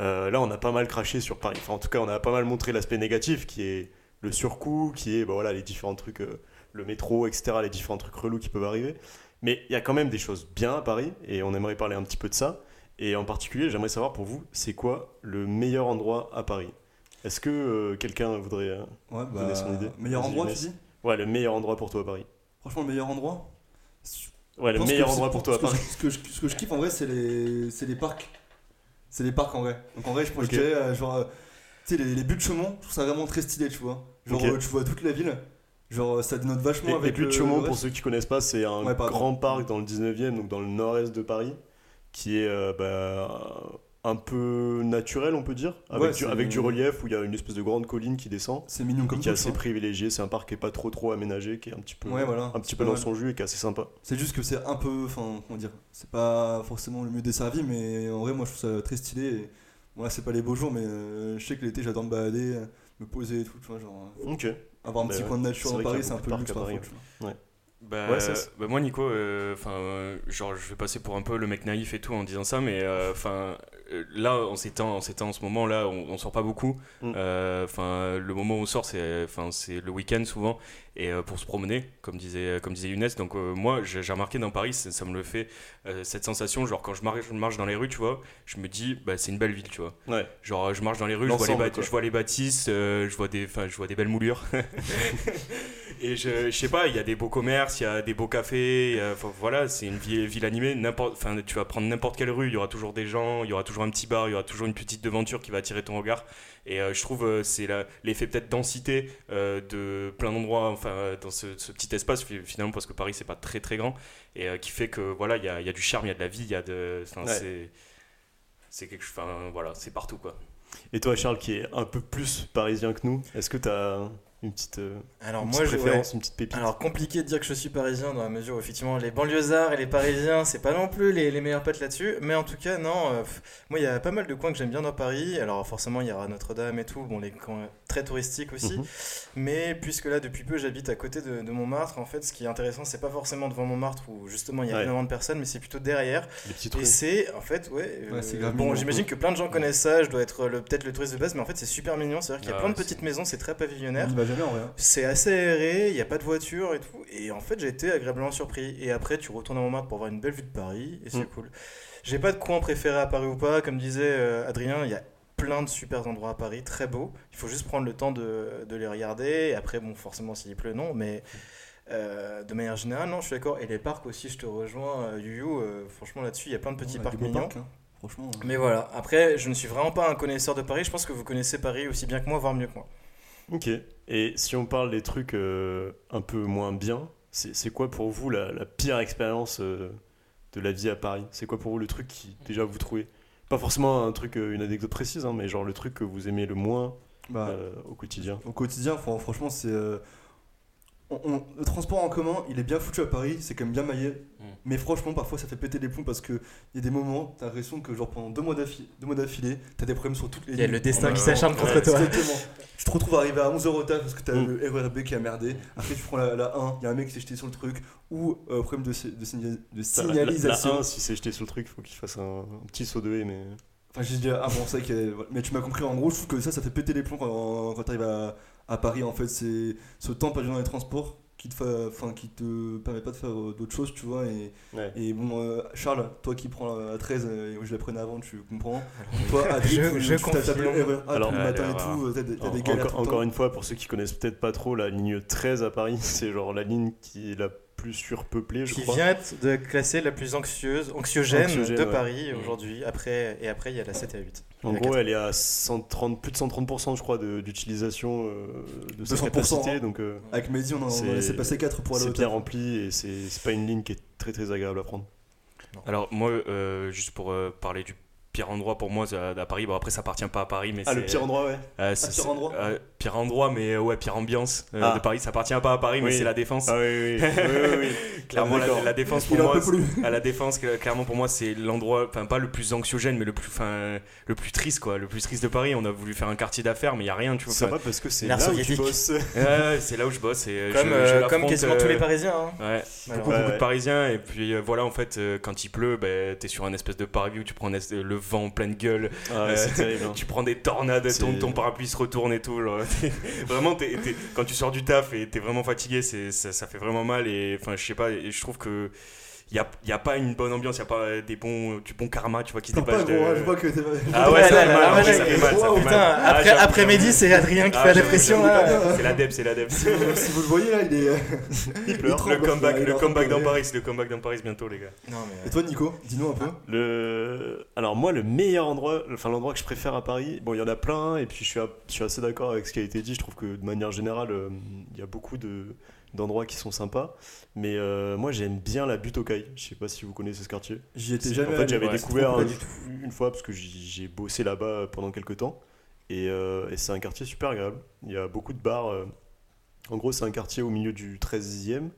euh, là on a pas mal craché sur Paris, enfin en tout cas on a pas mal montré l'aspect négatif qui est le surcoût, qui est bah, les différents trucs, euh, le métro, etc., les différents trucs relous qui peuvent arriver. Mais il y a quand même des choses bien à Paris et on aimerait parler un petit peu de ça. Et en particulier, j'aimerais savoir pour vous, c'est quoi le meilleur endroit à Paris? Est-ce que euh, quelqu'un voudrait. euh, Ouais, Donner son idée? Meilleur Vas-y, endroit, tu dis? Ouais, le meilleur endroit pour toi à Paris. Franchement, le meilleur endroit? Ouais, le pense meilleur que endroit c'est- pour toi à ce que Paris. je- Ce que, je, ce que je kiffe en vrai, c'est les, c'est les parcs. C'est les parcs en vrai. Donc en vrai, je, pense Ok. je dirais, euh, genre, euh, tu sais, les, les buts de Chaumont, je trouve ça vraiment très stylé, tu vois. Genre, Ok. euh, tu vois toute la ville. Genre, ça dénote vachement et avec puis le- Chaumont, le pour reste. ceux qui connaissent pas, c'est un Ouais, pardon. grand parc dans le 19e, donc dans le nord-est de Paris, qui est euh, bah, un peu naturel, on peut dire, avec, Ouais, du, avec du relief où il y a une espèce de grande colline qui descend, C'est mignon comme qui est assez privilégié. C'est un parc qui est pas trop trop aménagé, qui est un petit peu, Ouais, voilà. un petit peu dans mal. son jus et qui est assez sympa. C'est juste que c'est un peu, enfin, comment dire, c'est pas forcément le mieux desservi, mais en vrai, moi, je trouve ça très stylé. Et, bon, là, c'est pas les beaux jours, mais euh, je sais que l'été, j'adore me balader, me poser et tout, tu vois, genre, euh, Ok. avoir un Bah petit ouais. coin de nature a Paris, c'est un peu luxe parfois. Bah, Ouais, ça, c'est- bah, moi Nico, euh, enfin genre je vais passer pour un peu le mec naïf et tout en disant ça, mais euh, enfin là en ces temps, en ce moment là, on, on sort pas beaucoup. Mm. Euh, Enfin le moment où on sort c'est enfin c'est le week-end souvent et euh, pour se promener comme disait comme disait Younes. Donc euh, moi j'ai remarqué dans Paris ça, ça me le fait euh, cette sensation genre quand je marche, je marche dans les rues tu vois, je me dis bah c'est une belle ville tu vois. Ouais. Genre je marche dans les rues, je vois les, je vois bâtisses, euh, je vois des je vois des belles moulures. Et je, je sais pas, il y a des beaux commerces, il y a des beaux cafés, a- voilà, c'est une ville, ville animée. N'importe, enfin, tu vas prendre n'importe quelle rue, il y aura toujours des gens, il y aura toujours un petit bar, il y aura toujours une petite devanture qui va attirer ton regard. Et euh, je trouve euh, c'est l'effet peut-être densité euh, de plein d'endroits, enfin, dans ce, ce petit espace fi- finalement parce que Paris c'est pas très très grand et qui fait que voilà, il y a, il y a du charme, il y a de la vie, il y a de, Ouais. c'est, quelque chose, enfin voilà, c'est partout quoi. Et toi, Charles, qui est un peu plus parisien que nous, est-ce que tu as une petite, euh, Alors une moi, petite je, ouais. préférence, une petite pépite. Alors compliqué de dire que je suis parisien dans la mesure où effectivement les banlieusards et les parisiens c'est pas non plus les, les meilleurs potes là-dessus. Mais en tout cas non euh, moi il y a pas mal de coins que j'aime bien dans Paris. Alors forcément il y aura Notre-Dame et tout. Bon les coins très touristiques aussi. Mhm. mais puisque là depuis peu j'habite à côté de, de Montmartre en fait ce qui est intéressant c'est pas forcément devant Montmartre où justement il y a Ouais. énormément de personnes mais c'est plutôt derrière. Et c'est en fait ouais, Ouais, euh, bon j'imagine que plein de gens connaissent ça. Je dois être le- peut-être le touriste de base mais en fait c'est super mignon. C'est à dire qu'il y a Ah, plein de c'est- petites maisons c'est très On pavillonnaire jamais en vrai. hein. c'est assez aéré, il n'y a pas de voiture et tout. Et en fait, j'ai été agréablement surpris. Et après, tu retournes à Montmartre pour voir une belle vue de Paris et c'est Mm. cool. J'ai pas de coin préféré à Paris ou pas. Comme disait euh, Adrien, il y a plein de super endroits à Paris, très beaux. Il faut juste prendre le temps de, de les regarder. Et après, bon, forcément, s'il pleut, non. Mais euh, de manière générale, non, je suis d'accord. Et les parcs aussi, je te rejoins, euh, Yu euh, franchement, là-dessus, il y a plein de petits parcs mignons. hein. Franchement. Mais voilà, après, je ne suis vraiment pas un connaisseur de Paris. Je pense que vous connaissez Paris aussi bien que moi, voire mieux que moi. Ok. Et si on parle des trucs euh, un peu moins bien, c'est quoi pour vous la, la pire expérience euh, de la vie à Paris? C'est quoi pour vous le truc qui déjà vous trouvez Pas forcément un truc, euh, une anecdote précise, hein, mais genre le truc que vous aimez le moins Bah, euh, au quotidien? Au quotidien, fran- franchement, c'est. On- on- le transport en commun, il est bien foutu à Paris, c'est quand même bien maillé. Mm. Mais franchement, parfois, ça fait péter les plombs parce qu'il y a des moments, t'as l'impression que, genre, pendant deux mois d'affi- deux mois d'affilée, t'as des problèmes sur toutes les Il y a lignes. le destin qui s'acharne contre ouais, toi. Exactement. Tu te retrouves arrivé à 11h au taf parce que t'as Mm. le RERB qui a merdé. Après, tu prends la, la 1, il y a un mec qui s'est jeté sur le truc. Ou euh, problème de, de, de la- signalisation. La, 1, si c'est jeté sur le truc, faut qu'il fasse un, un petit saut de haie, mais. Enfin, j'ai dit, ah bon, c'est vrai que. Mais tu m'as compris, en gros, je trouve que ça, ça fait péter les plombs quand, quand t'arrives à, à Paris. En fait, c'est ce temps perdu dans les transports qui te, fa- enfin, qui te permet pas de faire euh, d'autres choses, tu vois. Et, Ouais. et bon, euh, Charles, toi qui prends la 13, euh, et moi je la prenais avant, tu comprends. Toi, Adrien, Je- tu, je tu t'as tapé le confirme. RER A Alors- le matin et tout, t'as des, galères encore une fois, pour ceux qui connaissent peut-être pas trop, la ligne 13 à Paris, c'est genre la ligne qui est la plus surpeuplée, je qui crois. vient de classer la plus anxieuse, anxiogène, Anxiogène, de ouais. Paris aujourd'hui. Après, et après, il y a la 7 et la 8. En gros, elle est à 130, plus de 130%, je crois, de- d'utilisation euh, de sa 200%, capacité. hein. Donc, euh, Avec Mehdi, on en a laissé passer 4 pour aller c'est bien rempli et c'est c'est pas une ligne qui est très très agréable à prendre. Alors moi, euh, juste pour euh, parler du pire endroit pour moi à, Paris, bon après ça appartient pas à Paris, mais Ah, c'est le pire endroit, ouais. euh, c'est- pire c'est- endroit euh, pire endroit, mais euh, ouais pire ambiance euh, Ah. de Paris. Ça appartient pas à Paris, mais Oui. c'est la défense. Ah, oui, oui, oui. oui, oui, oui. Clairement, la, la défense pour moi, à la défense, clairement pour moi, c'est l'endroit, enfin pas le plus anxiogène, mais le plus, enfin le plus triste quoi, le plus triste de Paris. On a voulu faire un quartier d'affaires, mais il y a rien, tu vois. Vrai parce que c'est là où tu bosses. c'est là où je bosse et euh, Comme, je, euh, je comme quasiment tous les Parisiens. hein, Ouais, beaucoup, beaucoup de Parisiens. Et puis voilà, en fait, quand il pleut, ben, t'es sur un espèce de parvis où tu prends le vent en pleine gueule, Ah, terrible. hein. tu prends des tornades, ton, ton parapluie se retourne et tout. genre, vraiment, t'es- quand tu sors du taf et t'es vraiment fatigué, ça, ça fait vraiment mal. Et enfin, je sais pas, et je trouve que il n'y a, y a pas une bonne ambiance, il n'y a pas des bons, du bon karma, tu vois, qui se dépêche de... je vois que t'es Ah ouais, ça fait mal, ça fait mal, ça wow, fait putain, mal. Ah, après, après midi, c'est Adrien qui Ah, fait la là. C'est l'adep, c'est l'adep. si, vous, le voyez là, il est. il Le tremble. comeback, le comeback dans. Paris, c'est le comeback dans Paris bientôt, les gars. Et toi, Nico, dis-nous un peu. Le... Alors moi, le meilleur endroit, enfin l'endroit que je préfère à Paris, bon, il y en a plein, et puis je suis, je suis assez d'accord avec ce qui a été dit. Je trouve que de manière générale, euh, il y a beaucoup de d'endroits qui sont sympas. Mais euh, moi, j'aime bien la butte aux Cailles. Je sais pas si vous connaissez ce quartier. J'y étais En jamais. fait, allé. j'avais ouais, découvert une fois parce que j'ai bossé là-bas pendant quelques temps. Et, euh, et c'est un quartier super agréable. Il y a beaucoup de bars. euh, En gros, c'est un quartier au milieu du 13e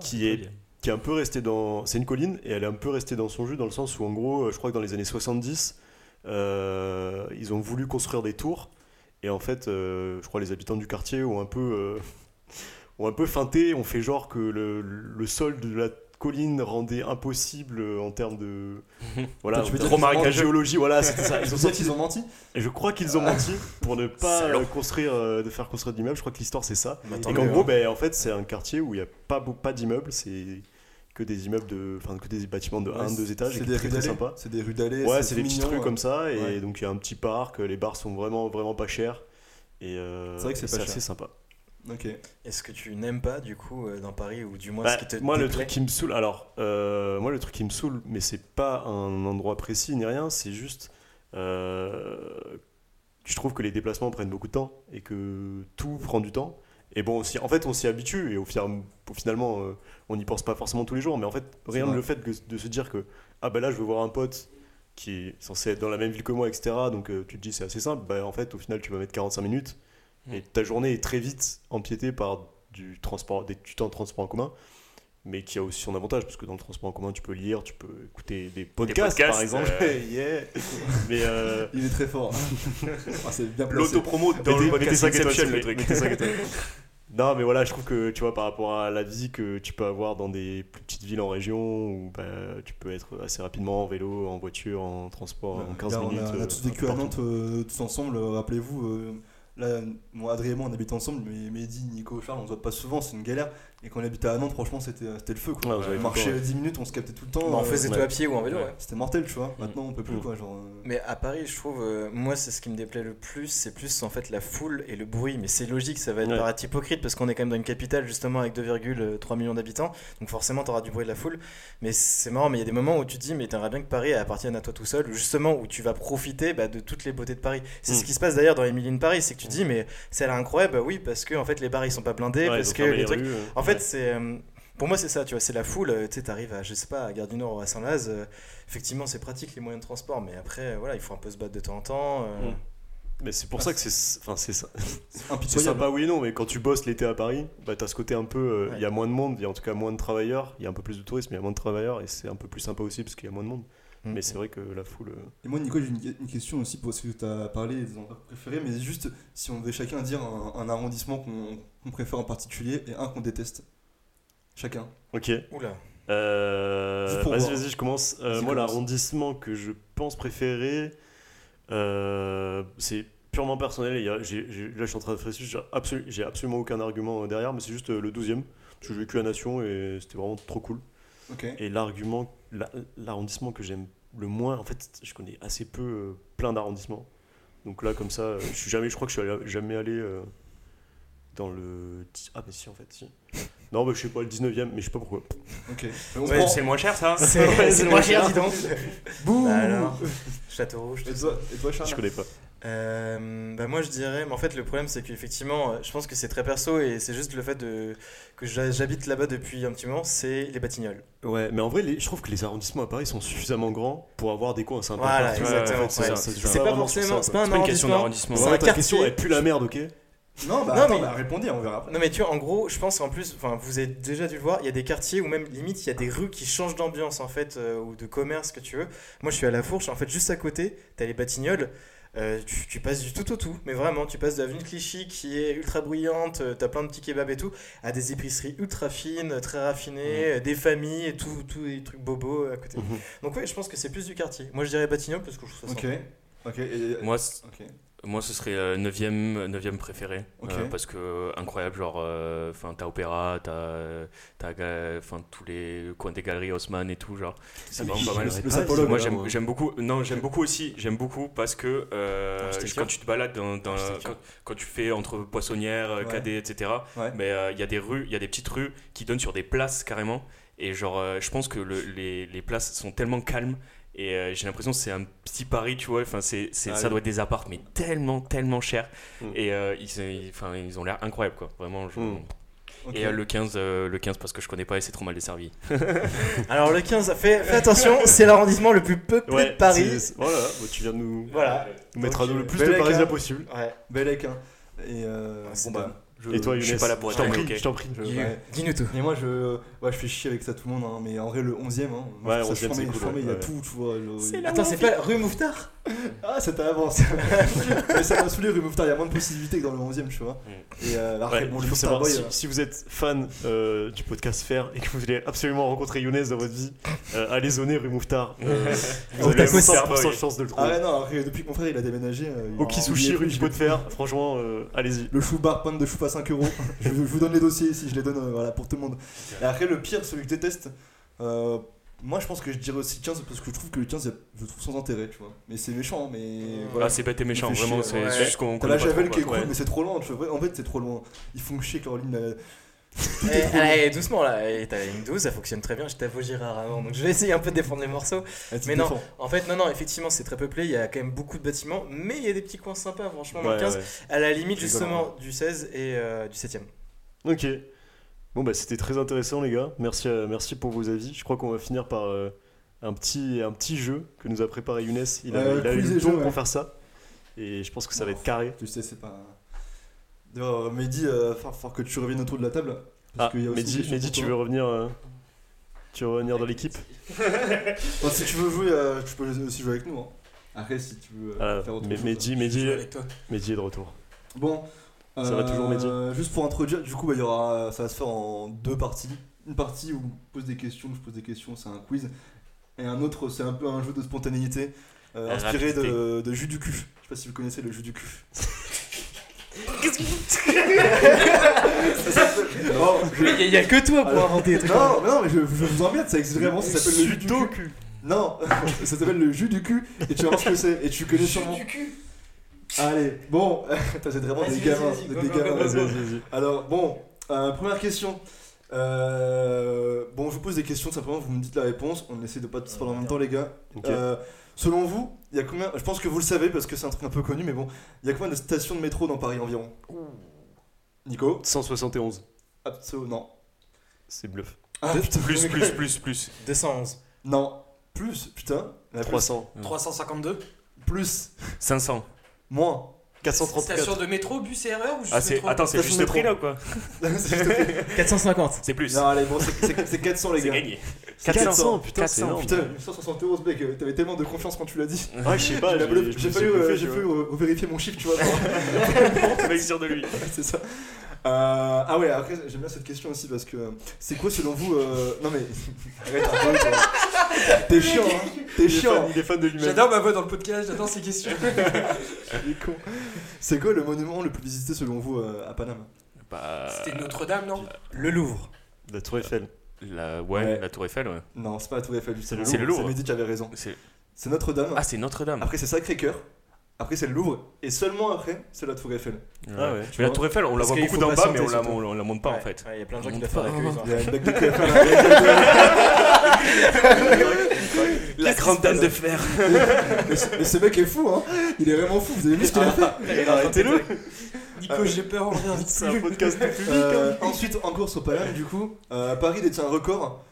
Qui est- qui est un peu resté dans. C'est une colline et elle est un peu restée dans son jus dans le sens où, en gros, je crois que dans les années 70, euh, ils ont voulu construire des tours. Et en fait, je crois les habitants du quartier ont un peu, ont un peu feinté, ont fait genre que le, le sol de la colline rendait impossible euh, en termes de. Voilà, tu veux dire menti géologie, voilà, c'était ça. Ils Ils ont sorti qu'ils ont menti et je crois qu'ils ont menti pour ne pas euh, construire, euh, de faire construire d'immeubles. Je crois que l'histoire c'est ça. Bah, et qu'en gros, ben, en fait, c'est un quartier où il n'y a pas, pas d'immeubles, c'est que des immeubles de, enfin que des bâtiments de 1, 2 étages. C'est des très, rues très d'allées. sympa. C'est des rues d'allées. Ouais, c'est des petites rues comme ça et ouais. donc il y a un petit parc. Les bars sont vraiment vraiment pas chers et euh, C'est vrai que c'est assez sympa. Ok. Est-ce que tu n'aimes pas du coup euh, dans Paris ou du moins Bah, ce qui te moi, le truc qui me saoule, alors, euh, moi, le truc qui me saoule, mais c'est pas un endroit précis ni rien, c'est juste. euh, je trouve que les déplacements prennent beaucoup de temps et que tout prend du temps. Et bon, aussi, en fait, on s'y habitue et au, fi- au finalement, euh, on n'y pense pas forcément tous les jours. Mais en fait, rien le fait que- de se dire que, ah ben là, je veux voir un pote qui est censé être dans la même ville que moi, etc. Donc euh, tu te dis, c'est assez simple. Bah, en fait, au final, tu vas mettre 45 minutes et ta journée est très vite empiétée par du, transport, des, du temps de transport en commun. Mais qui a aussi son avantage, parce que dans le transport en commun, tu peux lire, tu peux écouter des podcasts, podcasts, par exemple. euh. Yeah. Mais euh, Il est très fort. Ah, c'est bien placé. L'autopromo dans Mettez- le podcast mettez cinq étoiles, Inception, s'il le truc. Non, mais voilà, je trouve que tu vois, par rapport à la vie que tu peux avoir dans des plus petites villes en région, où bah, tu peux être assez rapidement en vélo, en voiture, en transport, en 15 Là, on, minutes. a, on a euh, tous un vécu à. Nantes euh, tous ensemble, euh, rappelez-vous. Là, moi, Adrien et moi, on habite ensemble, mais Mehdi, Nico, Charles, on se voit pas souvent, c'est une galère. Et quand on habitait à Nantes, franchement, c'était c'était le feu. Quoi. Ouais, vous avez on marchait le temps, 10 minutes, on se captait tout le temps. Bah, on euh, faisait tout ouais. à pied ou en vélo, Ouais. ouais. C'était mortel, tu vois. Maintenant, on peut plus, Mm. quoi. Genre, euh, Mais à Paris, je trouve, euh, moi, c'est ce qui me déplaît le plus, c'est plus en fait la foule et le bruit. Mais c'est logique, ça va être Ouais. paraître hypocrite parce qu'on est quand même dans une capitale justement avec 2,3 millions d'habitants. Donc forcément, tu auras du bruit de la foule. Mais c'est marrant, mais il y a des moments où tu te dis, mais t'aimerais bien que Paris appartienne à toi tout seul, justement où tu vas profiter bah, de toutes les beautés de Paris. C'est Mm. ce qui se passe d'ailleurs dans Emily in Paris, c'est que tu te dis, mais c'est incroyable, bah oui, parce que en fait les bars ils sont pas blindés, Ouais, parce que fermé les les trucs. rues, euh, En fait, ouais. c'est. euh, pour moi, c'est ça, tu vois, c'est la foule. euh, Tu sais, t'arrives à, je sais pas, à Gare du Nord ou à Saint-Laz. euh, effectivement, c'est pratique les moyens de transport, mais après, voilà, il faut un peu se battre de temps en temps. euh, Mm. Mais c'est pour ça que c'est enfin, c'est ça. c'est sympa, oui et non, mais quand tu bosses l'été à Paris, bah, t'as ce côté un peu. euh, Il Ouais. y a moins de monde, il y a en tout cas moins de travailleurs, il y a un peu plus de tourisme, il y a moins de travailleurs, et c'est un peu plus sympa aussi parce qu'il y a moins de monde. Mm. Mais c'est vrai que la foule. euh, Et moi, Nico, j'ai une, une question aussi pour ce que tu as parlé des endroits préférés, mais juste si on devait chacun dire un, un arrondissement qu'on préfère en particulier et un qu'on déteste. Chacun. Ok. Oula. Euh, vas-y, vas-y, je commence. Euh, moi, l'arrondissement que je pense préféré, euh, c'est purement personnel. il y a- là, je suis en train de réfléchir. J'ai absolu- j'ai absolument aucun argument derrière, mais c'est juste euh, le 12e. Parce que j'ai vécu à Nation et c'était vraiment trop cool. Ok. Et l'argument, la- l'arrondissement que j'aime le moins, en fait, je connais assez peu euh, plein d'arrondissements. Donc là, comme ça, je suis jamais, je crois que je suis allé- jamais allé euh, dans le. Ah, mais si, en fait, si. Non, bah, je sais pas, le 19e, mais je sais pas pourquoi. Ok. Ouais, prend- C'est moins cher ça C'est moins cher, dis donc. Bouh Bah alors, Château Rouge, Et toi, et toi Charles Je connais pas. Euh, bah moi je dirais, mais en fait le problème c'est qu'effectivement, euh, je pense que c'est très perso et c'est juste le fait de, que j'ha- j'habite là-bas depuis un petit moment, c'est les Batignolles. Ouais, mais en vrai, les- je trouve que les arrondissements à Paris sont suffisamment grands pour avoir des coins sympas. Voilà, exactement, c'est ouais. pas forcément, ça, c'est pas un C'est pas une question arrondissement. d'arrondissement. C'est un Ouais, ta question, elle pue la merde, ok Non, bah Non, attends, mais- bah, répondez, on verra après. Non mais tu vois, en gros, je pense en plus, enfin vous avez déjà dû le voir, il y a des quartiers où même limite il y a des rues qui changent d'ambiance en fait, euh, ou de commerce que tu veux. Moi je suis à La Fourche, en fait juste à côté, t'as les Batignolles, euh, tu, tu passes du tout au tout, mais vraiment, tu passes de l'avenue de Clichy qui est ultra bruyante, euh, t'as plein de petits kebabs et tout, à des épiceries ultra fines, très raffinées, euh, des familles et tout, tout des trucs bobos à côté. Mhm. Donc ouais, je pense que c'est plus du quartier. Moi je dirais Batignolles parce que je trouve ça Ok. sympa. Ok. Et... Moi, c'est- Ok. Moi, ce serait euh, 9ème, 9 préféré. Euh, parce que, euh, incroyable, genre, euh, enfin, t'as Opéra, t'as, euh, enfin, tous les coins des galeries Haussmann et tout, genre. C'est vraiment pas mal. Sapologue, Moi, j'aime, beaucoup. Non, j'aime beaucoup aussi. J'aime beaucoup parce que euh, Architecture. quand tu te balades dans, dans- quand, quand tu fais entre poissonnière, euh, Ouais. cadet, etc. Ouais. Mais euh, il y a des rues, il y a des petites rues qui donnent sur des places carrément. Et genre, euh, je pense que le- les, les places sont tellement calmes. Et euh, j'ai l'impression que c'est un petit Paris, tu vois. Enfin, c'est, c'est- Ah ça oui. doit être des apparts, mais tellement, tellement cher. Mm. Et euh, ils, ils- ont l'air incroyables, quoi. Vraiment. je- Mm. Et euh, le 15, euh, le 15 parce que je connais pas et c'est trop mal desservi. Alors le 15, fais, fais attention, c'est l'arrondissement le plus peuplé de Paris. Voilà, bah, tu viens de nous, Voilà. nous mettre à euh, le plus bel de écart. Parisiens possible. Ouais. Bellec, hein. Et bon, bah. Je- Et toi, je suis pas là pour je t'en prie, je t'en prie. je- Dis- ouais. Dis-nous tout. Mais moi, je, ouais, je fais chier avec ça tout le monde, hein, mais en vrai, le 11ème, hein, moi, Ouais, je trouve ça 11e, c'est cool, il y a tout, tu vois. le- Attends, c'est pas rue Mouffetard? Ah, ça t'avance. mais ça m'a saoulé, rue Mouffetard, il y a moins de possibilités que dans le 11ème, tu vois. Et euh, après, Ouais, bon, le Mouffetard Boy, si, euh, si vous êtes fan euh, du podcast Faire et que vous voulez absolument rencontrer Younes dans votre vie, euh, allez zoner rue Mouffetard. Euh, vous avez tacos. 100% de chance de le Ah trouver. ouais, non, après, depuis que mon frère il a déménagé. euh, Au Kisushi rue de Fer, franchement, euh, allez-y. Le chou bar, pointe de chou à 5 euros. je, je vous donne les dossiers ici, je les donne euh, voilà, pour tout le monde. Et après, le pire, celui que je déteste, euh, moi je pense que je dirais aussi 15 parce que je trouve que le 15, je trouve sans intérêt, tu vois. Mais c'est méchant, mais voilà. Ah, c'est bête et méchant, vraiment. C'est ouais. juste qu'on T'as la Javel qui est cool, Ouais. mais c'est trop loin, tu vois. En fait, c'est trop loin. Ils font chier avec leur ligne. là. Eh, allez, doucement là, Eh, t'as la ligne 12, ça fonctionne très bien, j'étais à Vaugirard avant, donc je vais essayer un peu de défendre les morceaux. Ah, Mais non, défends. en fait, non, non, effectivement, c'est très peuplé, il y a quand même beaucoup de bâtiments, mais il y a des petits coins sympas, franchement, dans le Ouais, 15, ouais. à la limite justement du 16 et euh, du 7ème. Ok. Bon, bah c'était très intéressant, les gars. Merci, euh, merci pour vos avis. Je crois qu'on va finir par euh, un, petit, un petit jeu que nous a préparé Younes. Il a, Euh, il a eu le jeu, pour faire ça. Et je pense que ça va être carré. Tu sais, c'est pas. D'ailleurs, Mehdi, euh, faut, faut que tu reviennes autour de la table. parce Ah, qu'il y a aussi une Mehdi, tu veux revenir euh, Tu veux revenir dans l'équipe? Enfin, si tu veux jouer, euh, tu peux aussi jouer avec nous. hein. Après, si tu veux euh, Ah, faire autre mais chose. Mehdi, Je Mehdi, joue avec toi. Mehdi est de retour. Bon. Ça va toujours, Mehdi Juste pour introduire, du coup, bah, il y aura, ça va se faire en deux parties. Une partie où on pose des questions, je pose des questions, c'est un quiz. Et un autre, c'est un peu un jeu de spontanéité, euh, inspiré de, de jus du cul. Je sais pas si vous connaissez le jus du cul. Non, je- Il y, a que toi pour Alors- inventer des trucs. non, mais non, mais je, je vous emmerde, ça existe vraiment, ça s'appelle le jus du cul. Non, ça s'appelle le jus du cul, et tu vas voir ce que c'est, et tu connais sûrement. Allez, bon, c'est vraiment des gamins, vas-y, des gamins. Alors, bon, euh, première question. Euh, bon, je vous pose des questions, simplement vous me dites la réponse. On essaie de pas tous parler en même temps, les gars. Ok. Euh, selon vous, il y a combien Je pense que vous le savez parce que c'est un truc un peu connu, mais bon, il y a combien de stations de métro dans Paris environ? Nico? 171. Absolument. C'est bluff. Ah, putain, Plus, plus, plus, plus. 211. Non, plus, putain. Il y en a plus. 300. 352. Plus, 500. Moins. 434. Station de métro, bus et RER ou juste Ah, c'est... métro Attends, c'est juste de le prix métro. là ou quoi C'est juste- 450. C'est plus. non, allez, bon, c'est- c'est c'est 400, les C'est gars. gagné. 400, putain, c'est 400, énorme. Putain, 171, mec, euh, t'avais tellement de confiance quand tu l'as dit. Ouais, je sais pas, J'ai fallu, suis euh, euh, vérifier mon chiffre, tu vois. pour- Mec sûr de lui. c'est ça. Euh, ah ouais, après j'aime bien cette question aussi parce que euh, c'est quoi selon vous euh, Non mais arrête un peu. T'es chiant, hein T'es chiant. fan- Il est fan de lui-même. J'adore ma voix dans le podcast, j'adore ces questions. Il est con. C'est quoi le monument le plus visité selon vous euh, à Paname? Bah. C'était Notre-Dame, non? Le Louvre. La Tour Eiffel. La... Ouais, Ouais. la Tour Eiffel, ouais. Non, c'est pas la Tour Eiffel, c'est le C'est le Louvre. Louvre. C'est Mehdi qui avait raison. C'est... C'est Notre-Dame. Ah, c'est Notre-Dame. Après c'est Sacré-Cœur. Après c'est le Louvre. Et seulement après c'est la Tour Eiffel. Ah ouais. tu Mais la. Tour Eiffel, on la Parce voit qu'il beaucoup faut d'en bas, mais patienter, on la, surtout. on, la monte pas en fait. ouais, Il y a plein de gens qui doivent faire la queue. ils ont- Il y a une blague de Tour Eiffel. là. Il y a une blague de- La grande dame de fer. Mais ce- Mais ce mec est fou, hein Il est vraiment fou, vous avez vu ce qu'il a fait Arrêtez-le Nico, j'ai peur, on revient vite. C'est un podcast de public. Euh, hein. ensuite, en course au Paname, du coup, euh, Paris détient un record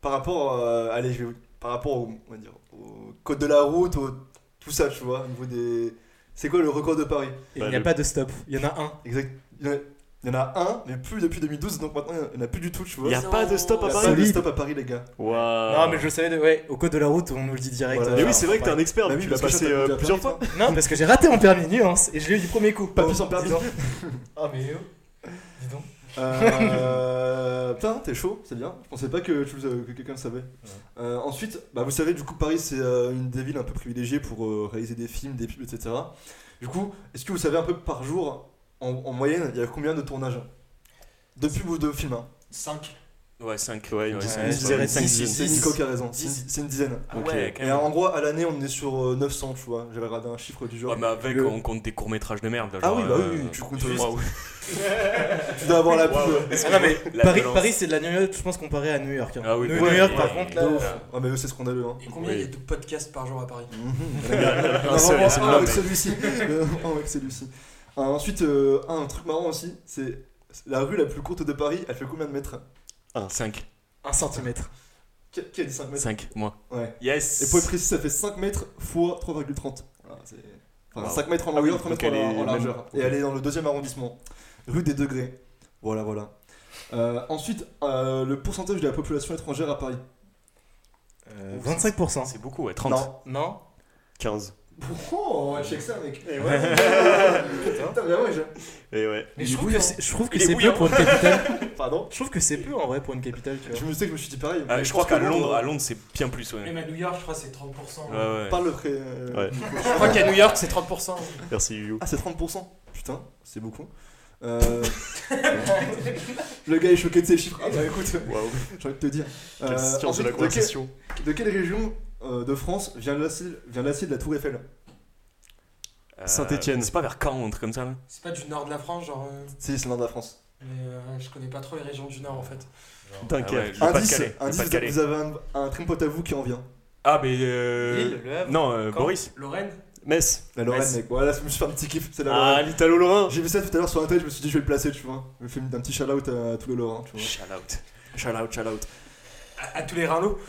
par rapport, euh, allez, je vais- par rapport au, on va dire, au code de la route, au, tout ça, tu vois, au niveau des. C'est quoi le record de Paris? Et Bah, il n'y a le- pas de stop. Il y en a un. Exact. Il y, en a, il y en a un, mais plus depuis 2012, donc maintenant il n'y en a plus du tout, tu vois. Il y a pas de stop Il à y a Paris. pas de stop à Paris, les gars. Waouh. Non, mais je le savais, de... ouais, au code de la route, on nous le dit direct. Voilà. euh, Mais oui, c'est vrai que t'es un expert, Bah mais oui, tu l'as passé euh, plusieurs Paris, fois. Non, parce que j'ai raté mon permis nuance et je l'ai eu du premier coup. Pas plus en permis. Ah, mais oh. Dis donc. Euh, putain, t'es chaud, c'est bien. Je pensais pas que, que quelqu'un le savait. Euh, ensuite, bah, vous savez, du coup, Paris, c'est euh, une des villes un peu privilégiées pour euh, réaliser des films, des pubs, etc. Du coup, est-ce que vous savez un peu par jour, en, en moyenne, il y a combien de tournages? De pubs ou de films hein? 5. Ouais, 5. Ouais, une Ouais, dizaine. ouais, Une dizaine. cinq, Six, dix. C'est Dix. Nico qui a raison, c'est une- dizaine. Et en gros, à l'année, on est sur euh, 900, tu vois. J'avais regardé un chiffre du genre. Ouais, mais avec, Le- on compte des courts-métrages de merde. Ah oui, bah oui, euh, tu comptes. Tu dois avoir la pub. Ah non, mais La Paris, violence. Paris c'est de la New York, je pense, comparé à New York. hein. Ah oui, New, ouais, New York, ouais, par ouais, contre, là. ouf. Ah, mais eux, c'est scandaleux. Hein. Et combien il y a de podcasts par jour à Paris Un seul, Non, c'est vraiment, le un même. avec celui-ci. Euh, un avec celui-ci. Ah, ensuite, euh, un truc marrant aussi, c'est la rue la plus courte de Paris, elle fait combien de mètres? 5. 1 cm. Qui qui a dit 5 mètres 5, moi. Ouais. Yes Et pour être précis, ça fait 5 mètres fois 3,30. Voilà, c'est- enfin, Wow. 5 mètres en Ah oui, longueur, 3 donc mètres en, en largeur. même- Et elle est dans le deuxième arrondissement, rue des Degrés. Voilà, voilà. Euh, ensuite, euh, le pourcentage de la population étrangère à Paris. Euh, 25%. C'est beaucoup, ouais. 30. Non. Non 15. Oh, check ça, mec. Et ouais. Putain, vraiment, j'ai- Et ouais. Mais je trouve, que c'est, je trouve que c'est peu pour une capitale. Pardon? Je trouve que c'est peu en vrai pour une capitale, tu vois. Je me sais que je me suis dit pareil. Ah, mais je crois qu'à Londres, à Londres, c'est bien plus, ouais. Même à New York, je crois que c'est 30%. Ouais, ouais. Parle euh, Ouais. Je crois qu'à New York, c'est 30%. Merci Yu. Ah, c'est 30%. Putain, c'est beaucoup. Euh, le gars est choqué de ces chiffres. Ah, bah écoute, j'ai envie de te dire. Quelle Euh, de ensuite, la de, quelle, de quelle région euh, de France vient l'acier de la Tour Eiffel Euh, Saint-Étienne. C'est pas vers Caen, un truc comme ça, là C'est pas du nord de la France, genre. euh, Si, c'est le nord de la France. Mais euh, je connais pas trop les régions du nord en fait. Dunkerque. Ah ouais, le Indice, Pas-de-Calais, le indice Pas-de-Calais. vous avez un, un trim pote à vous qui en vient. Ah, mais. Euh... Lille, Le Havre. Non, euh, Caen. Boris. Lorraine Metz. La Lorraine, Metz. mec. Voilà, je me suis fait un petit kiff. C'est la Ah, Lorraine. l'Italo Lorrain. J'ai vu ça tout à l'heure sur Internet, je me suis dit, je vais le placer, tu vois. Je me fais un petit shout-out à tous les Lorrains, tu vois. Shout out. Shout out, shout out. À, à tous les Rhinos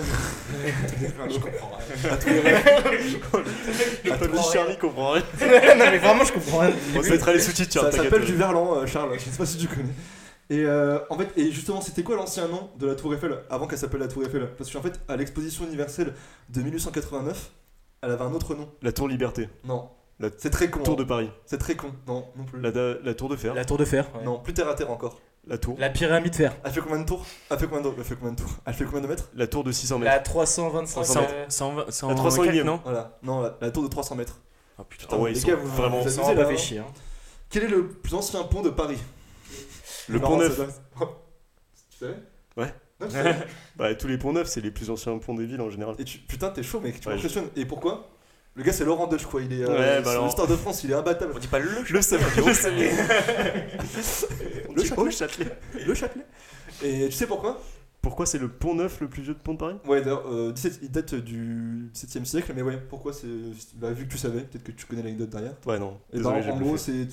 Je comprends rien. À tous les. Attends, le Charlie comprend rien. non, mais vraiment, je comprends rien. On se mettra les sous-titres, Ça s'appelle du Verlan, euh, Charles. Je sais pas si tu connais. Et euh, en fait, et justement, c'était quoi l'ancien nom de la Tour Eiffel avant qu'elle s'appelle la Tour Eiffel? Parce qu'en fait, à l'exposition universelle de 1889, elle avait un autre nom. La Tour Liberté. Non. La C'est très con. Tour hein. de Paris. C'est très con. Non, non plus. La, da- la Tour de Fer. La tour de fer. ouais. Non, plus terre à terre encore. La Tour. La pyramide de fer. Elle fait combien de tours Elle fait combien de, elle fait combien de tours Elle fait combien de mètres La Tour de 600 mètres. La 325. 100, euh, 120, 100, La 301e. non Voilà. Non, la, la tour de 300 mètres. Ah putain. Ah ouais, les gars, vous- vraiment. vous amusez, pas fait hein. chier. hein. Quel est le plus ancien pont de Paris Le pont neuf. doit- Tu savais Ouais. Non, tu savais Bah, tous les ponts neufs, c'est les plus anciens ponts des villes en général. Et tu, putain, t'es chaud, mec, tu Ouais, m'impressionnes. Et pourquoi Le gars, c'est Laurent Deutsch, quoi. Il est. Ouais, Euh, bah sur alors. l'histoire de France, il est imbattable. On dit pas le. Le savais, le Châtelet. Le Châtelet. Le Châtelet. Et tu sais pourquoi? Pourquoi c'est le pont neuf le plus vieux de pont de Paris Ouais, d'ailleurs, euh, 17 il date du 7 e siècle, mais ouais, pourquoi c'est. Bah, vu que tu savais, peut-être que tu connais l'anecdote derrière. Ouais, non. Et Désolé, bah, j'ai en gros, c'est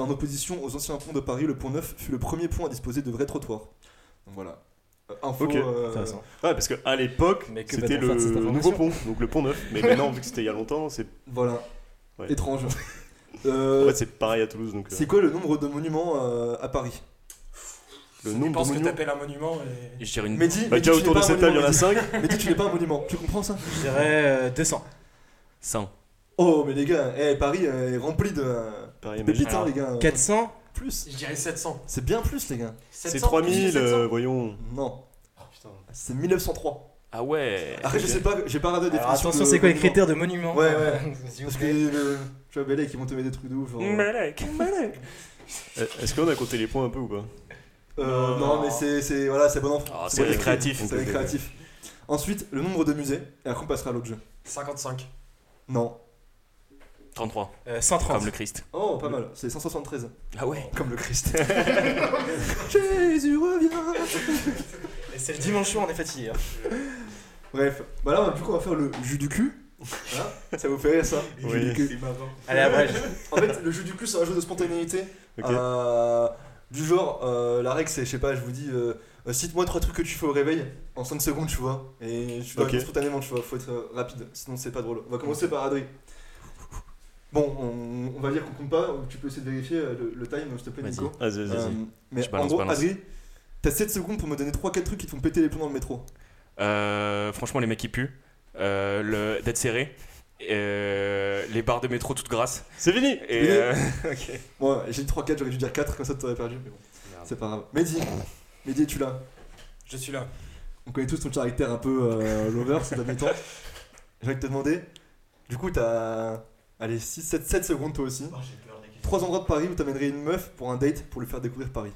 en opposition aux anciens ponts de Paris. Le pont neuf fut le premier pont à disposer de vrais trottoirs. Donc voilà. Euh, info. Ok. euh, Intéressant. Ouais, parce qu'à l'époque, c'était le nouveau pont, donc le pont neuf. Mais maintenant, vu que c'était il y a longtemps, c'est voilà. Ouais. Étrange. Euh, en fait, c'est pareil à Toulouse. Donc, euh, c'est quoi le nombre de monuments euh, à Paris? Le Je nombre pense de que monuments. t'appelles un monument et. Et je dirais une. Mehdi, Bah, Mehdi, autour n'es de pas un cette table, il y en a monument, 5. Mehdi. Tu n'es pas un monument. Tu comprends ça? Je dirais euh, 200. 100. Oh, mais les gars, eh, Paris est rempli de. Paris est pépites, hein, les gars. 400 Plus. Je dirais 700. C'est bien plus, les gars. C'est 700, 3000, 700. euh, voyons. Non, Oh, c'est 1903. Ah ouais. Après, je sais pas, j'ai pas regardé définition. attention, c'est quoi les critères de monument Ouais, ouais. Parce que le, tu vois, Belek, ils vont te mettre des trucs de ouf. Genre, Malek. Euh, Est-ce qu'on a compté les points un peu ou pas? Euh, non, mais c'est, c'est, voilà, c'est bon enfant. Ah, c'est récréatif. C'est. Ensuite, le nombre de musées, et après on passera à l'autre jeu. 55. Non. 33. Euh, 130. Comme le Christ. Oh, pas mal, c'est 173. Ah ouais. Comme le Christ. Jésus revient c'est le dimanche soir, on est fatigué. hein. Bref, bah là, du coup, on va faire le jus du cul. Voilà. ça vous fait rire ça? Le jus du cul. Allez, après. En fait, le jeu du cul, c'est un jeu de spontanéité. Ok. Euh, du genre, euh, la règle, c'est, je sais pas, je vous dis, euh, euh, cite-moi trois trucs que tu fais au réveil en 5 secondes, tu vois. Et tu dois Ok. répondre spontanément, tu vois. Faut être euh, rapide, sinon c'est pas drôle. On va commencer par Adri. Bon, on, on va dire qu'on compte pas, tu peux essayer de vérifier euh, le, le time, s'il te plaît. Nico. Vas-y, vas-y. Euh, vas-y. mais Je en balance, gros, balance. Adri, t'as 7 secondes pour me donner 3-4 trucs qui te font péter les plombs dans le métro. Euh, franchement, les mecs qui puent. Euh, le d'être serré. Euh, les barres de métro toutes grasses. C'est fini Et Fini euh, Bon, j'ai dit 3-4, j'aurais dû dire 4, comme ça t'aurais perdu, mais bon, c'est pas grave. Mehdi, Mehdi, es-tu là? Je suis là. On connaît tous ton caractère un peu euh, lover ces derniers temps. J'ai envie de te demander, du coup, t'as. Allez, 6, 7, 7 secondes toi aussi. Trois endroits de Paris où t'amènerais une meuf pour un date pour lui faire découvrir Paris.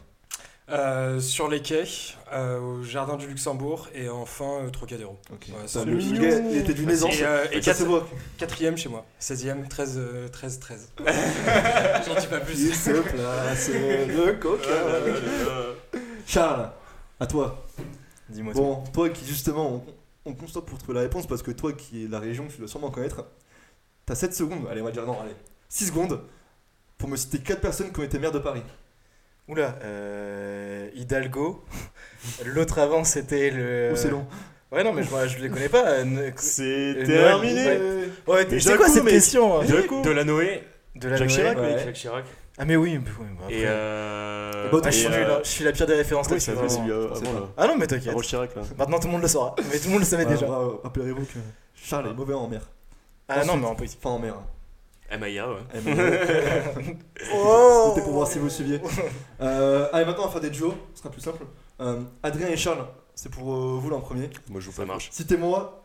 Euh, sur les quais, euh, au jardin du Luxembourg et enfin euh, Trocadéro. Ok. Ouais, T'as c'est le, gars, il était d'une aisance. Et, euh, et ça se quatre- quatrième chez moi. 16e, 13, euh, 13, 13. J'en dis pas Il plus. se place le coca. Charles, à toi. Dis-moi tout. Bon, toi qui justement, on, on constate pour trouver la réponse parce que toi qui es de la région, tu dois sûrement connaître. T'as 7 secondes, allez, on va dire non, allez. 6 secondes pour me citer 4 personnes qui ont été maires de Paris. Oula, euh, Hidalgo. L'autre avant, c'était le. Ou c'est long Ouais, non, mais je, je les connais pas. euh, C'est Noël, terminé ouais. Ouais, c'est quoi cette question hein De la Noé De la Jacques Noé, Chirac, ouais. Jacques Chirac. Ah, mais oui, mais oui, bah, après. Et euh. Bah, Ah, je, suis et, euh, je suis la pire des références Oui, vraiment. euh, je. Ah non, mais t'inquiète. Chirac là. Maintenant tout le monde le saura. Mais tout le monde le savait Ouais, déjà. Rappelez-vous que Charles est mauvais en mer. Ah non, mais en politique. Enfin en mer. MIA, ouais. Oh C'était pour voir si vous suiviez. Euh, allez, maintenant on va faire des duos, ce sera plus simple. Euh, Adrien et Charles, c'est pour euh, vous là en premier. Moi je vous Ça marche. Citez-moi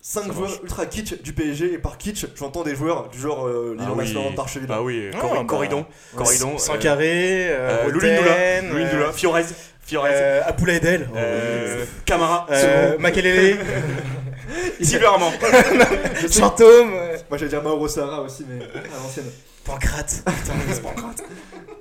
5 Ça joueurs marche. ultra kitsch du PSG et par kitsch, j'entends des joueurs du genre euh, Ah Lilian oui. Maslin, d'Archeville. Bah oui, Ah, Corri- bah. Corridon. Corridon. Sans euh, carré, euh, euh, euh, Doula. Fiorez. Fiorez. euh, Apoula Edel. Euh, Camara. Euh, Makelele. Armand. Fantôme. euh, Moi j'allais dire Mauro Sahara aussi, mais à l'ancienne. Pancrate. Putain, mais c'est Pancrate.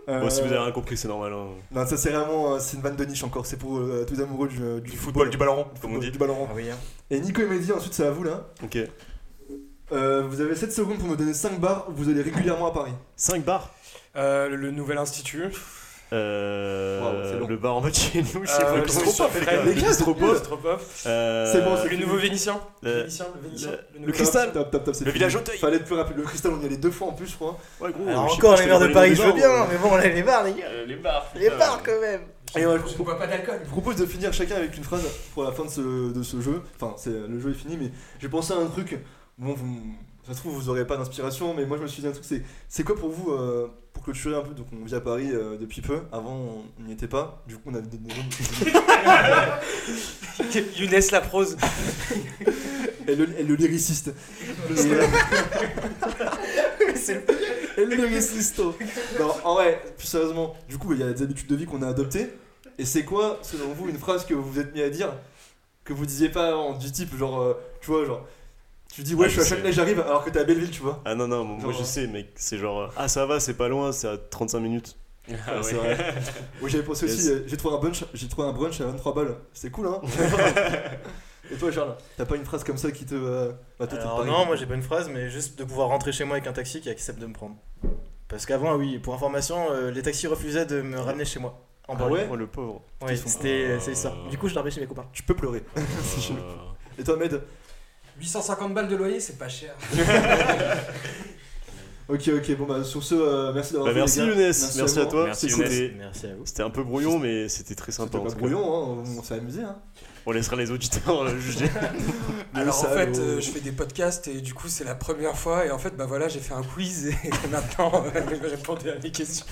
Euh, Bon, si vous avez rien compris, c'est normal. hein. Non, ça c'est vraiment euh, c'est une vanne de niche encore, c'est pour euh, tous les amoureux du, euh, du, Du football, du ballon rond, Du comme on dit. Du ballon rond. Ah oui, hein. Et Nico et Mehdi, ensuite c'est à vous là. Ok. Euh, vous avez 7 secondes pour me donner 5 bars où vous allez régulièrement à Paris. 5 bars? Euh, le, le nouvel institut. Euh, Wow, le bar en bas de chez nous, je sais Euh, pas Les gars. Euh, C'est bon, c'est Le nouveau Vénitien. Le- Vénitien, le Vénitien. le- cristal. Top, top, top, c'est Le village Auteuil. Fallait être plus rapide. Le cristal, on y allait deux fois en plus, je crois. Ouais, gros. Alors je encore pas, les je maires de Paris, les je veux bien, ouais. mais bon, les bars, les gars. Les bars. Les bars quand même. Et ouais, Je ne bois pas d'alcool. Je vous propose de finir chacun avec une phrase pour la fin de ce, de ce jeu. Enfin, c'est, le jeu est fini, mais j'ai pensé à un truc. Bon, vous, ça se trouve, vous aurez pas d'inspiration, mais moi je me suis dit un truc. C'est, c'est quoi pour vous, euh, pour clôturer un peu Donc, on vit à Paris euh, depuis peu. Avant, on n'y était pas. Du coup, on avait des. Younes la prose. et, le, et le lyriciste. Et le lyriciste. Non, en vrai, plus sérieusement, du coup, il y a des habitudes de vie qu'on a adoptées. Et c'est quoi, selon vous, une phrase que vous vous êtes mis à dire que vous disiez pas avant, du type, genre, euh, tu vois, genre, tu dis, ouais, Ah, je suis à je. Châtelet, j'arrive, alors que t'es à Belleville, tu vois. Ah non, non, moi Genre, je euh, sais, mec. C'est genre, euh, ah ça va, c'est pas loin, c'est à 35 minutes. Ah c'est ouais. vrai. Oui, j'avais pensé aussi, Yes. euh, j'ai trouvé un brunch, j'ai trouvé un brunch à 23 balles. C'est cool, hein Et toi, Charles, t'as pas une phrase comme ça qui te. euh, bah, toi, Alors non, moi j'ai pas une phrase, mais juste de pouvoir rentrer chez moi avec un taxi qui accepte de me prendre. Parce qu'avant, oui, pour information, euh, les taxis refusaient de me ramener chez moi. En Ah ouais? Oh le pauvre. Sont- c'était c'est ça. Du coup, je dormais chez mes copains. Tu peux pleurer. Euh, Et toi, Med 850 balles de loyer, c'est pas cher. Ok, ok, bon, bah, sur ce, euh, merci d'avoir Bah, fait, merci les gars. Younes, merci à toi. Merci, Younes. Merci à vous. C'était un peu brouillon, mais c'était très sympa. C'était pas brouillon, hein, on s'est amusé. Hein. On laissera les auditeurs euh, juger. Alors en fait, le- euh, je fais des podcasts et du coup c'est la première fois et en fait bah voilà j'ai fait un quiz et maintenant euh, je à mes questions.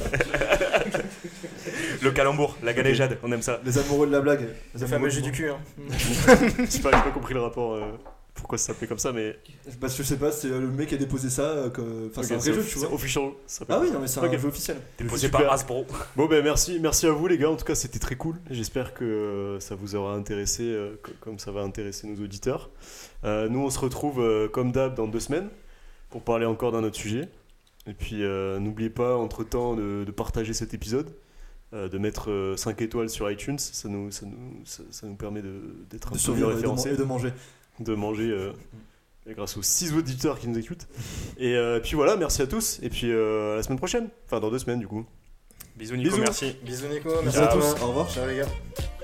Le calembour, la galéjade, on aime ça. Les amoureux de la blague. Les Le fameux du jeu du monde. cul. Hein. Je sais pas, j'ai pas compris le rapport. euh, pourquoi ça s'appelait comme ça, mais. Parce que je sais pas, c'est euh, le mec qui a déposé ça. euh, que- Enfin, c'est un vrai jeu, off- tu c'est vois. official. ça s'appelle Ah oui, non, mais c'est un jeu officiel. Déposé par Hasbro. Bon ben merci, merci à vous les gars. En tout cas, c'était très cool. J'espère que euh, ça vous aura intéressé, euh, co- comme ça va intéresser nos auditeurs. Euh, nous, on se retrouve euh, comme d'hab dans deux semaines pour parler encore d'un autre sujet. Et puis, euh, n'oubliez pas entre temps de, de partager cet épisode, euh, de mettre 5 étoiles sur iTunes. Ça nous, ça nous, ça, ça nous permet de- d'être un De peu mieux référencés, et de manger. De manger. euh, grâce aux 6 auditeurs qui nous écoutent. Et euh, puis voilà, merci à tous. Et puis euh, à la semaine prochaine. Enfin, dans deux semaines du coup. Bisous Nico, Bisous. merci. Bisous Nico, merci à tous. au revoir. Ciao les gars.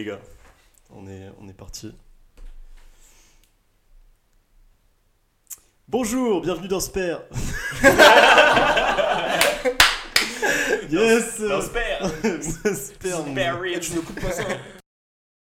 Les gars. On est, on est parti. Bonjour, bienvenue dans Sper. yes. Dans Sper. Sper. mon- Eh, tu ne coupes pas ça.